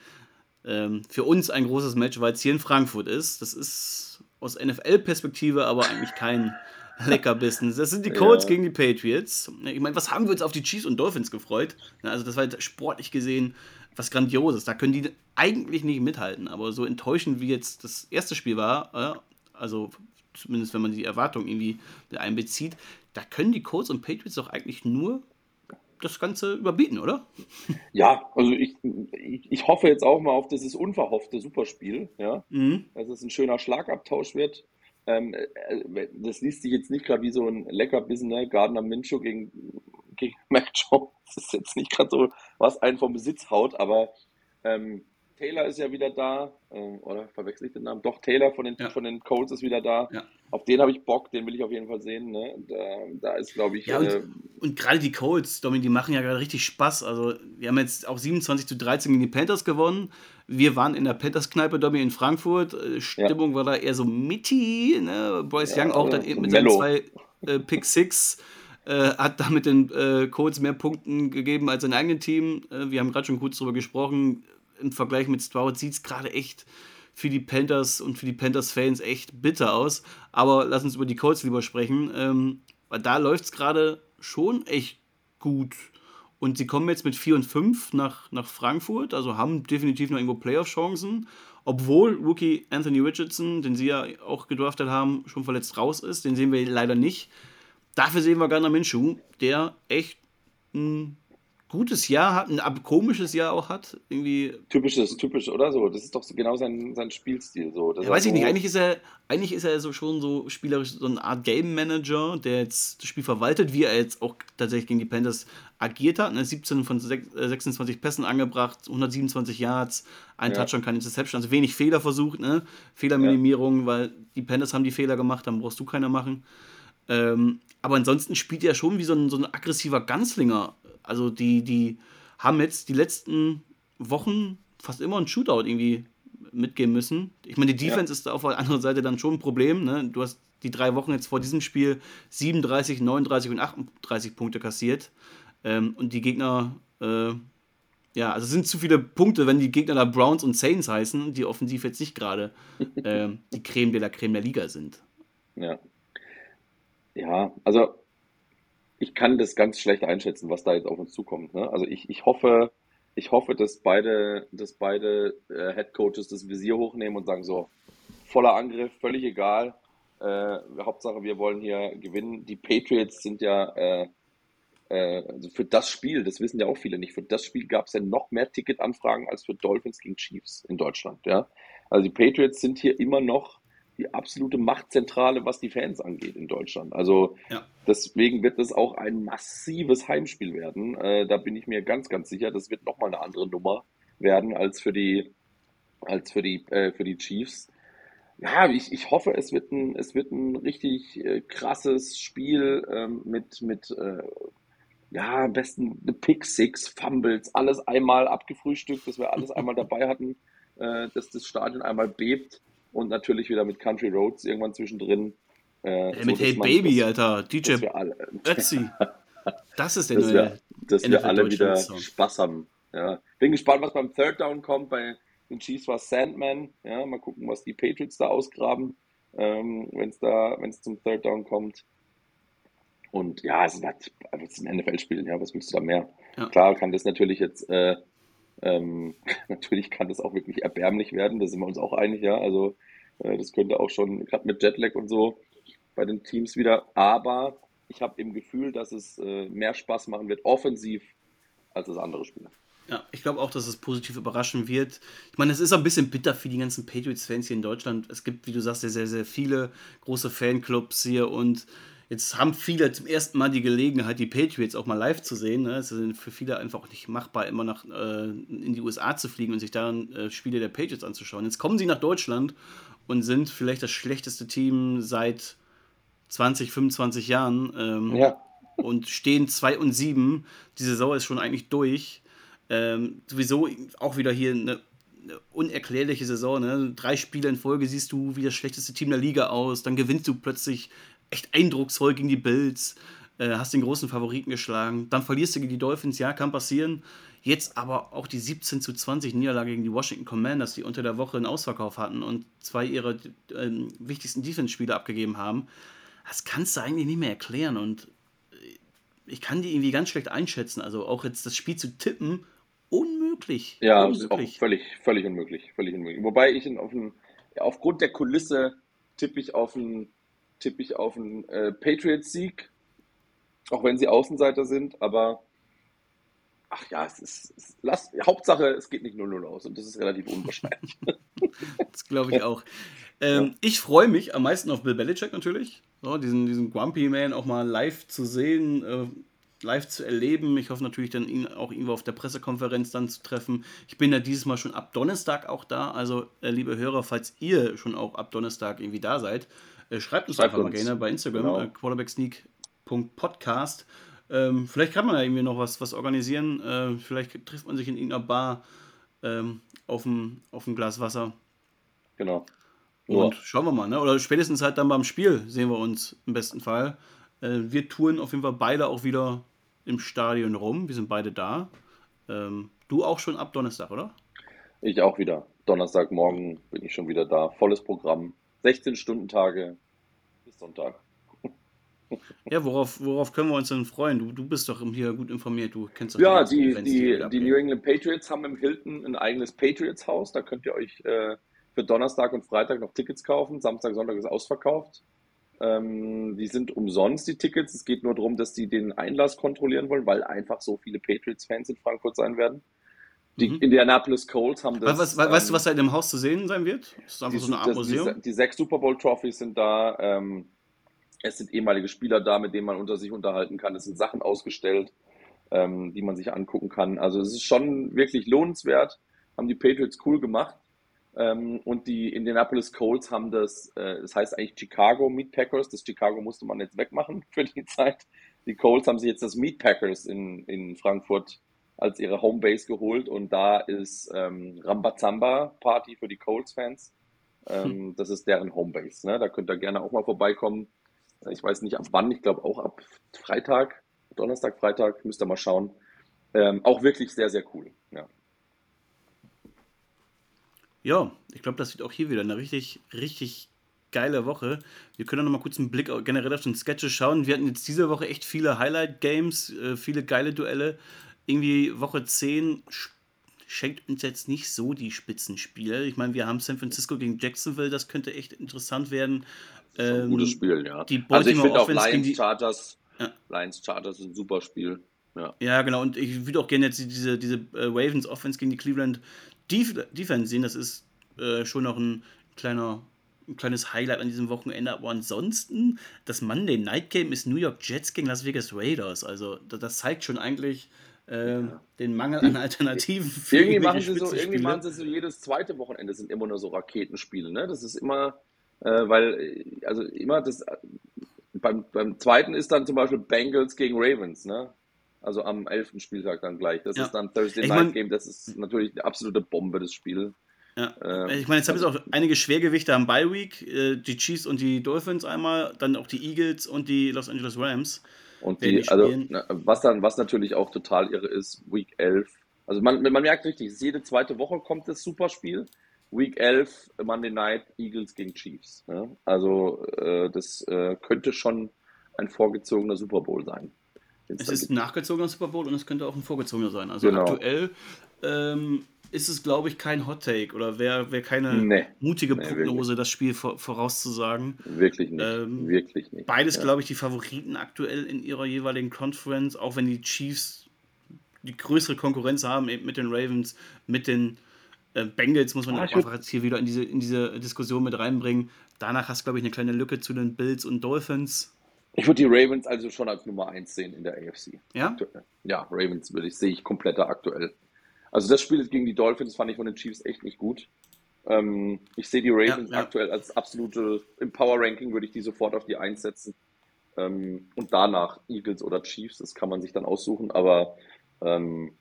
Ähm, für uns ein großes Match, weil es hier in Frankfurt ist. Das ist aus NFL-Perspektive aber eigentlich kein Leckerbissen. Das sind die Colts ja. gegen die Patriots. Ich meine, was haben wir uns auf die Chiefs und Dolphins gefreut? Also das war sportlich gesehen was Grandioses. Da können die eigentlich nicht mithalten. Aber so enttäuschend wie jetzt das erste Spiel war, also zumindest wenn man die Erwartung irgendwie einbezieht, da können die Colts und Patriots doch eigentlich nur das Ganze überbieten, oder? Ja, also ich, ich, ich hoffe jetzt auch mal auf dieses unverhoffte Superspiel, ja, mhm. dass es ein schöner Schlagabtausch wird. Ähm, äh, das liest sich jetzt nicht gerade wie so ein Leckerbissen, ne? Gardner Minshew gegen, gegen (laughs) Mac Jones. Das ist jetzt nicht gerade so, was einen vom Besitz haut, aber ähm, Taylor ist ja wieder da, äh, oder verwechsel ich den Namen? Doch, Taylor von den, ja. von den Colts ist wieder da. Ja. Auf den habe ich Bock, den will ich auf jeden Fall sehen. Ne? Da, da ist, glaube ich. Ja, und, äh, und gerade die Colts, Domin, die machen ja gerade richtig Spaß. Also, wir haben jetzt auch 27 zu 13 gegen die Panthers gewonnen. Wir waren in der Panthers-Kneipe, Domin, in Frankfurt. Äh, Stimmung war da eher so mitty. Ne? Bryce Young auch dann eben mit seinen zwei äh, Pick Six äh, hat damit den äh, Colts mehr Punkten gegeben als sein eigenes Team. Äh, wir haben gerade schon kurz darüber gesprochen. Im Vergleich mit Stroud sieht es gerade echt für die Panthers und für die Panthers-Fans echt bitter aus. Aber lass uns über die Colts lieber sprechen. Ähm, weil da läuft es gerade schon echt gut. Und sie kommen jetzt mit 4 und 5 nach, nach Frankfurt, also haben definitiv noch irgendwo Playoff-Chancen. Obwohl Rookie Anthony Richardson, den sie ja auch gedraftet haben, schon verletzt raus ist. Den sehen wir leider nicht. Dafür sehen wir Garner Minshew, der echt ein gutes Jahr hat, ein komisches Jahr auch hat. Irgendwie Typisches, typisch, oder so. Das ist doch genau sein, sein Spielstil. So. ja, weiß ich nicht. Eigentlich ist er, eigentlich ist er so schon so spielerisch so eine Art Game Manager, der jetzt das Spiel verwaltet, wie er jetzt auch tatsächlich gegen die Panthers agiert hat. 17 ne, von 26 äh, Pässen angebracht, 127 Yards, ein ja. Touchdown, keine Interception, also wenig Fehler versucht, ne? Fehlerminimierung, ja. weil die Panthers haben die Fehler gemacht, dann brauchst du keiner machen. Ähm, aber ansonsten spielt er schon wie so ein, so ein aggressiver Ganzlinger also die, die haben jetzt die letzten Wochen fast immer ein Shootout irgendwie mitgehen müssen. Ich meine, die Defense ja. ist auf der anderen Seite dann schon ein Problem. Ne? Du hast die drei Wochen jetzt vor diesem Spiel 37, 39 und 38 Punkte kassiert. Ähm, und die Gegner, äh, ja, also es sind zu viele Punkte, wenn die Gegner da Browns und Saints heißen, die offensiv jetzt nicht gerade (laughs) äh, die Creme de la Creme der Liga sind. Ja. Ja, also ich kann das ganz schlecht einschätzen, was da jetzt auf uns zukommt. Ne? Also ich, ich hoffe, ich hoffe, dass beide, dass beide äh, Head Coaches das Visier hochnehmen und sagen so, voller Angriff, völlig egal. Äh, Hauptsache, wir wollen hier gewinnen. Die Patriots sind ja äh, äh, also für das Spiel, das wissen ja auch viele nicht, für das Spiel gab es ja noch mehr Ticketanfragen als für Dolphins gegen Chiefs in Deutschland. Ja? Also die Patriots sind hier immer noch die absolute Machtzentrale, was die Fans angeht in Deutschland. Also ja. deswegen wird es auch ein massives Heimspiel werden. Äh, da bin ich mir ganz, ganz sicher, das wird nochmal eine andere Nummer werden als für die, als für die, äh, für die Chiefs. Ja, ich, ich hoffe, es wird ein, es wird ein richtig äh, krasses Spiel ähm, mit, mit äh, ja, am besten eine Pick Six, Fumbles, alles einmal abgefrühstückt, dass wir alles einmal dabei hatten, äh, dass das Stadion einmal bebt und natürlich wieder mit Country Roads irgendwann zwischendrin. Äh, Ey, mit so, Hey Baby, das, Alter, DJ alle, Ötzi. Das ist der dass neue. Wir, dass wir alle wieder Song. Spaß haben. Ja. Bin gespannt, was beim Third Down kommt. Bei den Chiefs war Sandman. Ja, mal gucken, was die Patriots da ausgraben, ähm, wenn es da, wenn es zum Third Down kommt. Und ja, es ist, halt, es ist ein NFL-Spiel. Ja, was willst du da mehr? Ja. Klar kann das natürlich jetzt äh, ähm, (laughs) natürlich kann das auch wirklich erbärmlich werden, da sind wir uns auch einig, ja. Also das könnte auch schon, gerade mit Jetlag und so, bei den Teams wieder. Aber ich habe im Gefühl, dass es äh, mehr Spaß machen wird, offensiv, als das andere Spiele. Ja, ich glaube auch, dass es positiv überraschen wird. Ich meine, es ist ein bisschen bitter für die ganzen Patriots-Fans hier in Deutschland. Es gibt, wie du sagst, sehr, sehr, sehr viele große Fanclubs hier und Jetzt haben viele zum ersten Mal die Gelegenheit, die Patriots auch mal live zu sehen. Ne? Es ist für viele einfach auch nicht machbar, immer nach, äh, in die USA zu fliegen und sich dann äh, Spiele der Patriots anzuschauen. Jetzt kommen sie nach Deutschland und sind vielleicht das schlechteste Team seit 20, 25 Jahren ähm, ja. und stehen 2 und 7. Die Saison ist schon eigentlich durch. Ähm, sowieso auch wieder hier eine unerklärliche Saison. Ne? Drei Spiele in Folge siehst du wie das schlechteste Team der Liga aus. Dann gewinnst du plötzlich echt eindrucksvoll gegen die Bills, äh, hast den großen Favoriten geschlagen, dann verlierst du gegen die Dolphins, ja, kann passieren. Jetzt aber auch die 17 zu 20 Niederlage gegen die Washington Commanders, die unter der Woche einen Ausverkauf hatten und zwei ihrer äh, wichtigsten Defense-Spiele abgegeben haben. Das kannst du eigentlich nicht mehr erklären und äh, ich kann die irgendwie ganz schlecht einschätzen. Also auch jetzt das Spiel zu tippen, unmöglich. Ja, unmöglich. auch völlig, völlig unmöglich, völlig unmöglich. Wobei ich auf ein, ja, aufgrund der Kulisse tippe ich auf ein tippe ich auf einen äh, Patriots-Sieg, auch wenn sie Außenseiter sind, aber ach ja, es ist, es, lass, Hauptsache, es geht nicht 0-0 aus und das ist relativ unwahrscheinlich. (laughs) das glaube ich auch. Ähm, ja. Ich freue mich am meisten auf Bill Belichick natürlich, so, diesen, diesen Grumpy Man auch mal live zu sehen, äh, live zu erleben. Ich hoffe natürlich dann ihn auch irgendwo auf der Pressekonferenz dann zu treffen. Ich bin ja dieses Mal schon ab Donnerstag auch da, also äh, liebe Hörer, falls ihr schon auch ab Donnerstag irgendwie da seid, äh, schreibt uns schreibt einfach uns. mal gerne bei Instagram, genau. äh, quarterbacksneak.podcast. Ähm, vielleicht kann man da irgendwie noch was, was organisieren. Äh, vielleicht trifft man sich in irgendeiner Bar ähm, auf, ein, Glas Wasser. Genau. Und ja. schauen wir mal, ne? Oder spätestens halt dann beim Spiel sehen wir uns im besten Fall. Äh, wir touren auf jeden Fall beide auch wieder im Stadion rum. Wir sind beide da. Ähm, du auch schon ab Donnerstag, oder? Ich auch wieder. Donnerstagmorgen bin ich schon wieder da. Volles Programm. 16 Stunden Tage bis Sonntag. (laughs) Ja, worauf, worauf können wir uns denn freuen? Du, du bist doch hier gut informiert, du kennst doch Ja, die, die, die, die, New England Patriots haben im Hilton ein eigenes Patriots-Haus. Da könnt ihr euch äh, für Donnerstag und Freitag noch Tickets kaufen. Samstag, Sonntag ist ausverkauft. Ähm, die sind umsonst, die Tickets. Es geht nur darum, dass die den Einlass kontrollieren wollen, weil einfach so viele Patriots-Fans in Frankfurt sein werden. Die mhm. Indianapolis Colts haben das. Was, was, ähm, weißt du, was da in dem Haus zu sehen sein wird? Das ist einfach die, so eine Art das, Museum. Die, die, sechs Super Bowl Trophies sind da. Ähm, es sind ehemalige Spieler da, mit denen man unter sich unterhalten kann. Es sind Sachen ausgestellt, ähm, die man sich angucken kann. Also es ist schon wirklich lohnenswert. Haben die Patriots cool gemacht. Ähm, und die Indianapolis Colts haben das, äh, das heißt eigentlich Chicago Meat Packers. Das Chicago musste man jetzt wegmachen (laughs) für die Zeit. Die Colts haben sich jetzt das Meat Packers in, in Frankfurt als ihre Homebase geholt und da ist ähm, Rambazamba Party für die Colts-Fans. Ähm, hm. Das ist deren Homebase. Ne? Da könnt ihr gerne auch mal vorbeikommen. Ich weiß nicht ab wann, ich glaube auch ab Freitag, Donnerstag, Freitag, müsst ihr mal schauen. Ähm, auch wirklich sehr, sehr cool. Ja. Ja, ich glaube, das wird auch hier wieder eine richtig, richtig geile Woche. Wir können noch mal kurz einen Blick generell auf den Sketches schauen. Wir hatten jetzt diese Woche echt viele Highlight-Games, äh, viele geile Duelle. Irgendwie Woche 10 schenkt uns jetzt nicht so die Spitzenspiele. Ich meine, wir haben San Francisco gegen Jacksonville, das könnte echt interessant werden. Ein ähm, gutes Spiel, ja. Die also ich finde auch Lions Chargers, ja. Lions Chargers ist ein super Spiel. Ja. ja, genau. Und ich würde auch gerne jetzt diese, diese äh, Ravens Offense gegen die Cleveland Defense sehen. Das ist äh, schon noch ein kleiner ein kleines Highlight an diesem Wochenende. Aber ansonsten, das Monday Night Game ist New York Jets gegen Las Vegas Raiders. Also das zeigt schon eigentlich äh, ja. den Mangel an Alternativen für irgendwie machen sie so Irgendwie machen sie so jedes zweite Wochenende sind immer nur so Raketenspiele. Ne? Das ist immer, äh, weil, äh, also immer das, beim, beim zweiten ist dann zum Beispiel Bengals gegen Ravens. Ne? Also am 11. Spieltag dann gleich. Das ja. ist dann Thursday ich Night mein, Game. Das ist natürlich eine absolute Bombe, das Spiel. Ja. Ähm, ich meine, jetzt haben wir auch einige Schwergewichte am Bye Week. Äh, die Chiefs und die Dolphins einmal, dann auch die Eagles und die Los Angeles Rams. Und die, also, was dann, was natürlich auch total irre ist, Week 11. Also man, man merkt richtig, jede zweite Woche kommt das Superspiel. Week 11, Monday Night, Eagles gegen Chiefs. Ne? Also äh, das äh, könnte schon ein vorgezogener Super Bowl sein. Es ist ein nachgezogener Super Bowl und es könnte auch ein vorgezogener sein. Also genau. aktuell ähm, ist es, glaube ich, kein Hot Take oder wäre wär keine nee. mutige nee, Prognose, wirklich. das Spiel vor, vorauszusagen. Wirklich nicht. Ähm, wirklich nicht. Beides, ja. glaube ich, die Favoriten aktuell in ihrer jeweiligen Conference, auch wenn die Chiefs die größere Konkurrenz haben, eben mit den Ravens, mit den Bengals, muss man ah, einfach jetzt hier wieder in diese, in diese Diskussion mit reinbringen. Danach hast du, glaube ich, eine kleine Lücke zu den Bills und Dolphins. Ich würde die Ravens also schon als Nummer 1 sehen in der AFC. Ja? Ja, Ravens würde ich, sehe ich kompletter aktuell. Also das Spiel gegen die Dolphins fand ich von den Chiefs echt nicht gut. Ähm, ich sehe die Ravens ja, ja. aktuell als absolute, im Power Ranking würde ich die sofort auf die 1 setzen. Ähm, und danach Eagles oder Chiefs, das kann man sich dann aussuchen, aber ähm,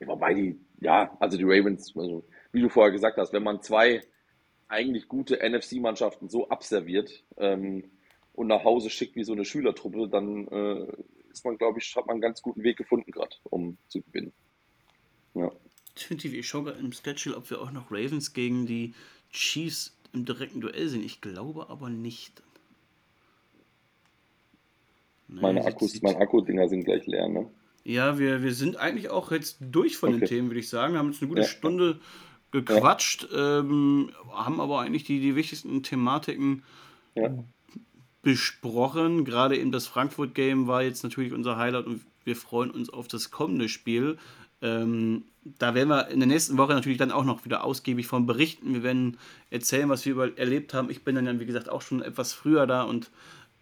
wobei die, ja, also die Ravens, also, wie du vorher gesagt hast, wenn man zwei eigentlich gute NFC-Mannschaften so abserviert, ähm, und nach Hause schickt wie so eine Schülertruppe, dann äh, ist man, glaube ich, hat man einen ganz guten Weg gefunden gerade, um zu gewinnen. Ja. Definitiv, ich schaue gerade im Schedule, ob wir auch noch Ravens gegen die Chiefs im direkten Duell sehen. Ich glaube aber nicht. Nein, meine Akkus, meine Akku-Dinger sind gleich leer, ne? Ja, wir, wir sind eigentlich auch jetzt durch von okay. den Themen, würde ich sagen. Wir haben jetzt eine gute ja. Stunde gequatscht, ja. ähm, haben aber eigentlich die, die wichtigsten Thematiken ja besprochen. Gerade eben das Frankfurt-Game war jetzt natürlich unser Highlight und wir freuen uns auf das kommende Spiel. Ähm, da werden wir in der nächsten Woche natürlich dann auch noch wieder ausgiebig von berichten. Wir werden erzählen, was wir über erlebt haben. Ich bin dann, wie gesagt, auch schon etwas früher da und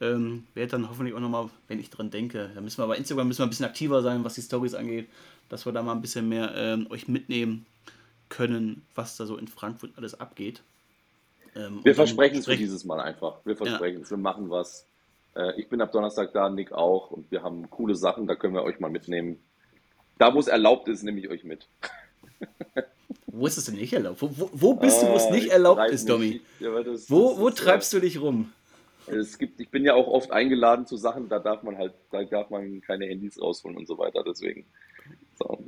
ähm, werde dann hoffentlich auch nochmal, wenn ich dran denke, da müssen wir bei Instagram müssen wir ein bisschen aktiver sein, was die Stories angeht, dass wir da mal ein bisschen mehr ähm, euch mitnehmen können, was da so in Frankfurt alles abgeht. Ähm, wir versprechen es für dieses Mal einfach. Wir versprechen es, ja. wir machen was. Äh, ich bin ab Donnerstag da, Nick auch und wir haben coole Sachen, da können wir euch mal mitnehmen. Da, wo es erlaubt ist, nehme ich euch mit. wo ist es denn nicht erlaubt? Wo, wo, wo bist ah, du, wo es nicht erlaubt ist, Domi? Ja, wo wo treibst du dich rum? Es gibt, ich bin ja auch oft eingeladen zu Sachen, da darf man halt, da darf man keine Handys rausholen und so weiter. Deswegen. So.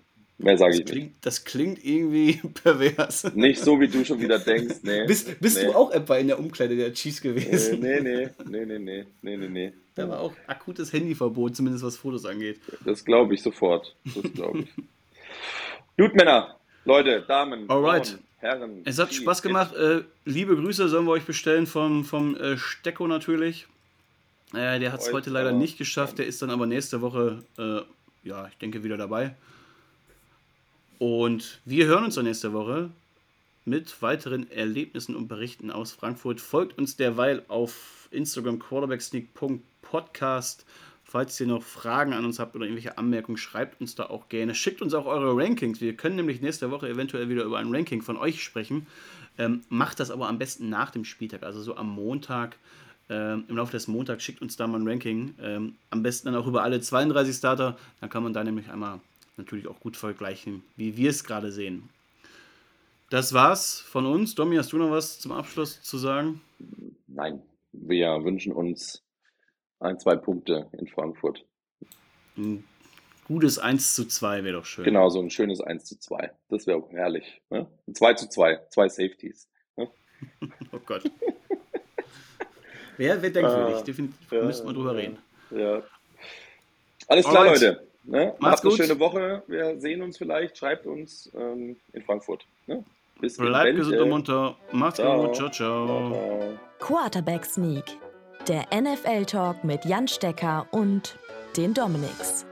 Mehr sage ich klingt, nicht. Das klingt irgendwie (laughs) pervers. Nicht so, wie du schon wieder denkst. Nee. Bist, bist nee. du auch etwa in der Umkleide der Chiefs Äh, gewesen? nee, nee, nee, nee, nee, nee, nee, nee. Da war auch akutes Handyverbot, zumindest was Fotos angeht. Das glaube ich sofort. Das glaube ich. (laughs) Gut, Männer, Leute, Damen, Alright. Frauen, Herren. Es hat Spaß gemacht. Äh, liebe Grüße sollen wir euch bestellen vom, vom äh, Stecko natürlich. Äh, der hat es heute leider nicht geschafft. Der ist dann aber nächste Woche, äh, ja, ich denke, wieder dabei. Und wir hören uns dann nächste Woche mit weiteren Erlebnissen und Berichten aus Frankfurt. Folgt uns derweil auf Instagram quarterbacksneak.podcast. Falls ihr noch Fragen an uns habt oder irgendwelche Anmerkungen, schreibt uns da auch gerne. Schickt uns auch eure Rankings. Wir können nämlich nächste Woche eventuell wieder über ein Ranking von euch sprechen. Ähm, macht das aber am besten nach dem Spieltag, also so am Montag. Ähm, Im Laufe des Montags schickt uns da mal ein Ranking. Ähm, am besten dann auch über alle 32 Starter. Dann kann man da nämlich einmal natürlich auch gut vergleichen, wie wir es gerade sehen. Das war's von uns. Domi, hast du noch was zum Abschluss zu sagen? Nein, wir wünschen uns ein, zwei Punkte in Frankfurt. Ein gutes 1 zu 2 wäre doch schön. Genau, so ein schönes 1 zu 2. Das wäre auch herrlich. Ne? Ein 2 zu 2, zwei Safeties. Ne? (laughs) Oh Gott. Wäre wär denkwürdig. Ah, Definitiv ja, müssten wir drüber ja. reden. Ja. Alles klar, Alright. Leute. Ne? Macht's Macht eine gut. schöne Woche. Wir sehen uns vielleicht. Schreibt uns ähm, in Frankfurt. Ne? Bis Bleibt gesund und munter. Macht's Ciao. gut. Ciao, ciao. Ciao, ciao. Quarterback Sneak, der NFL-Talk mit Jan Stecker und den Dominics.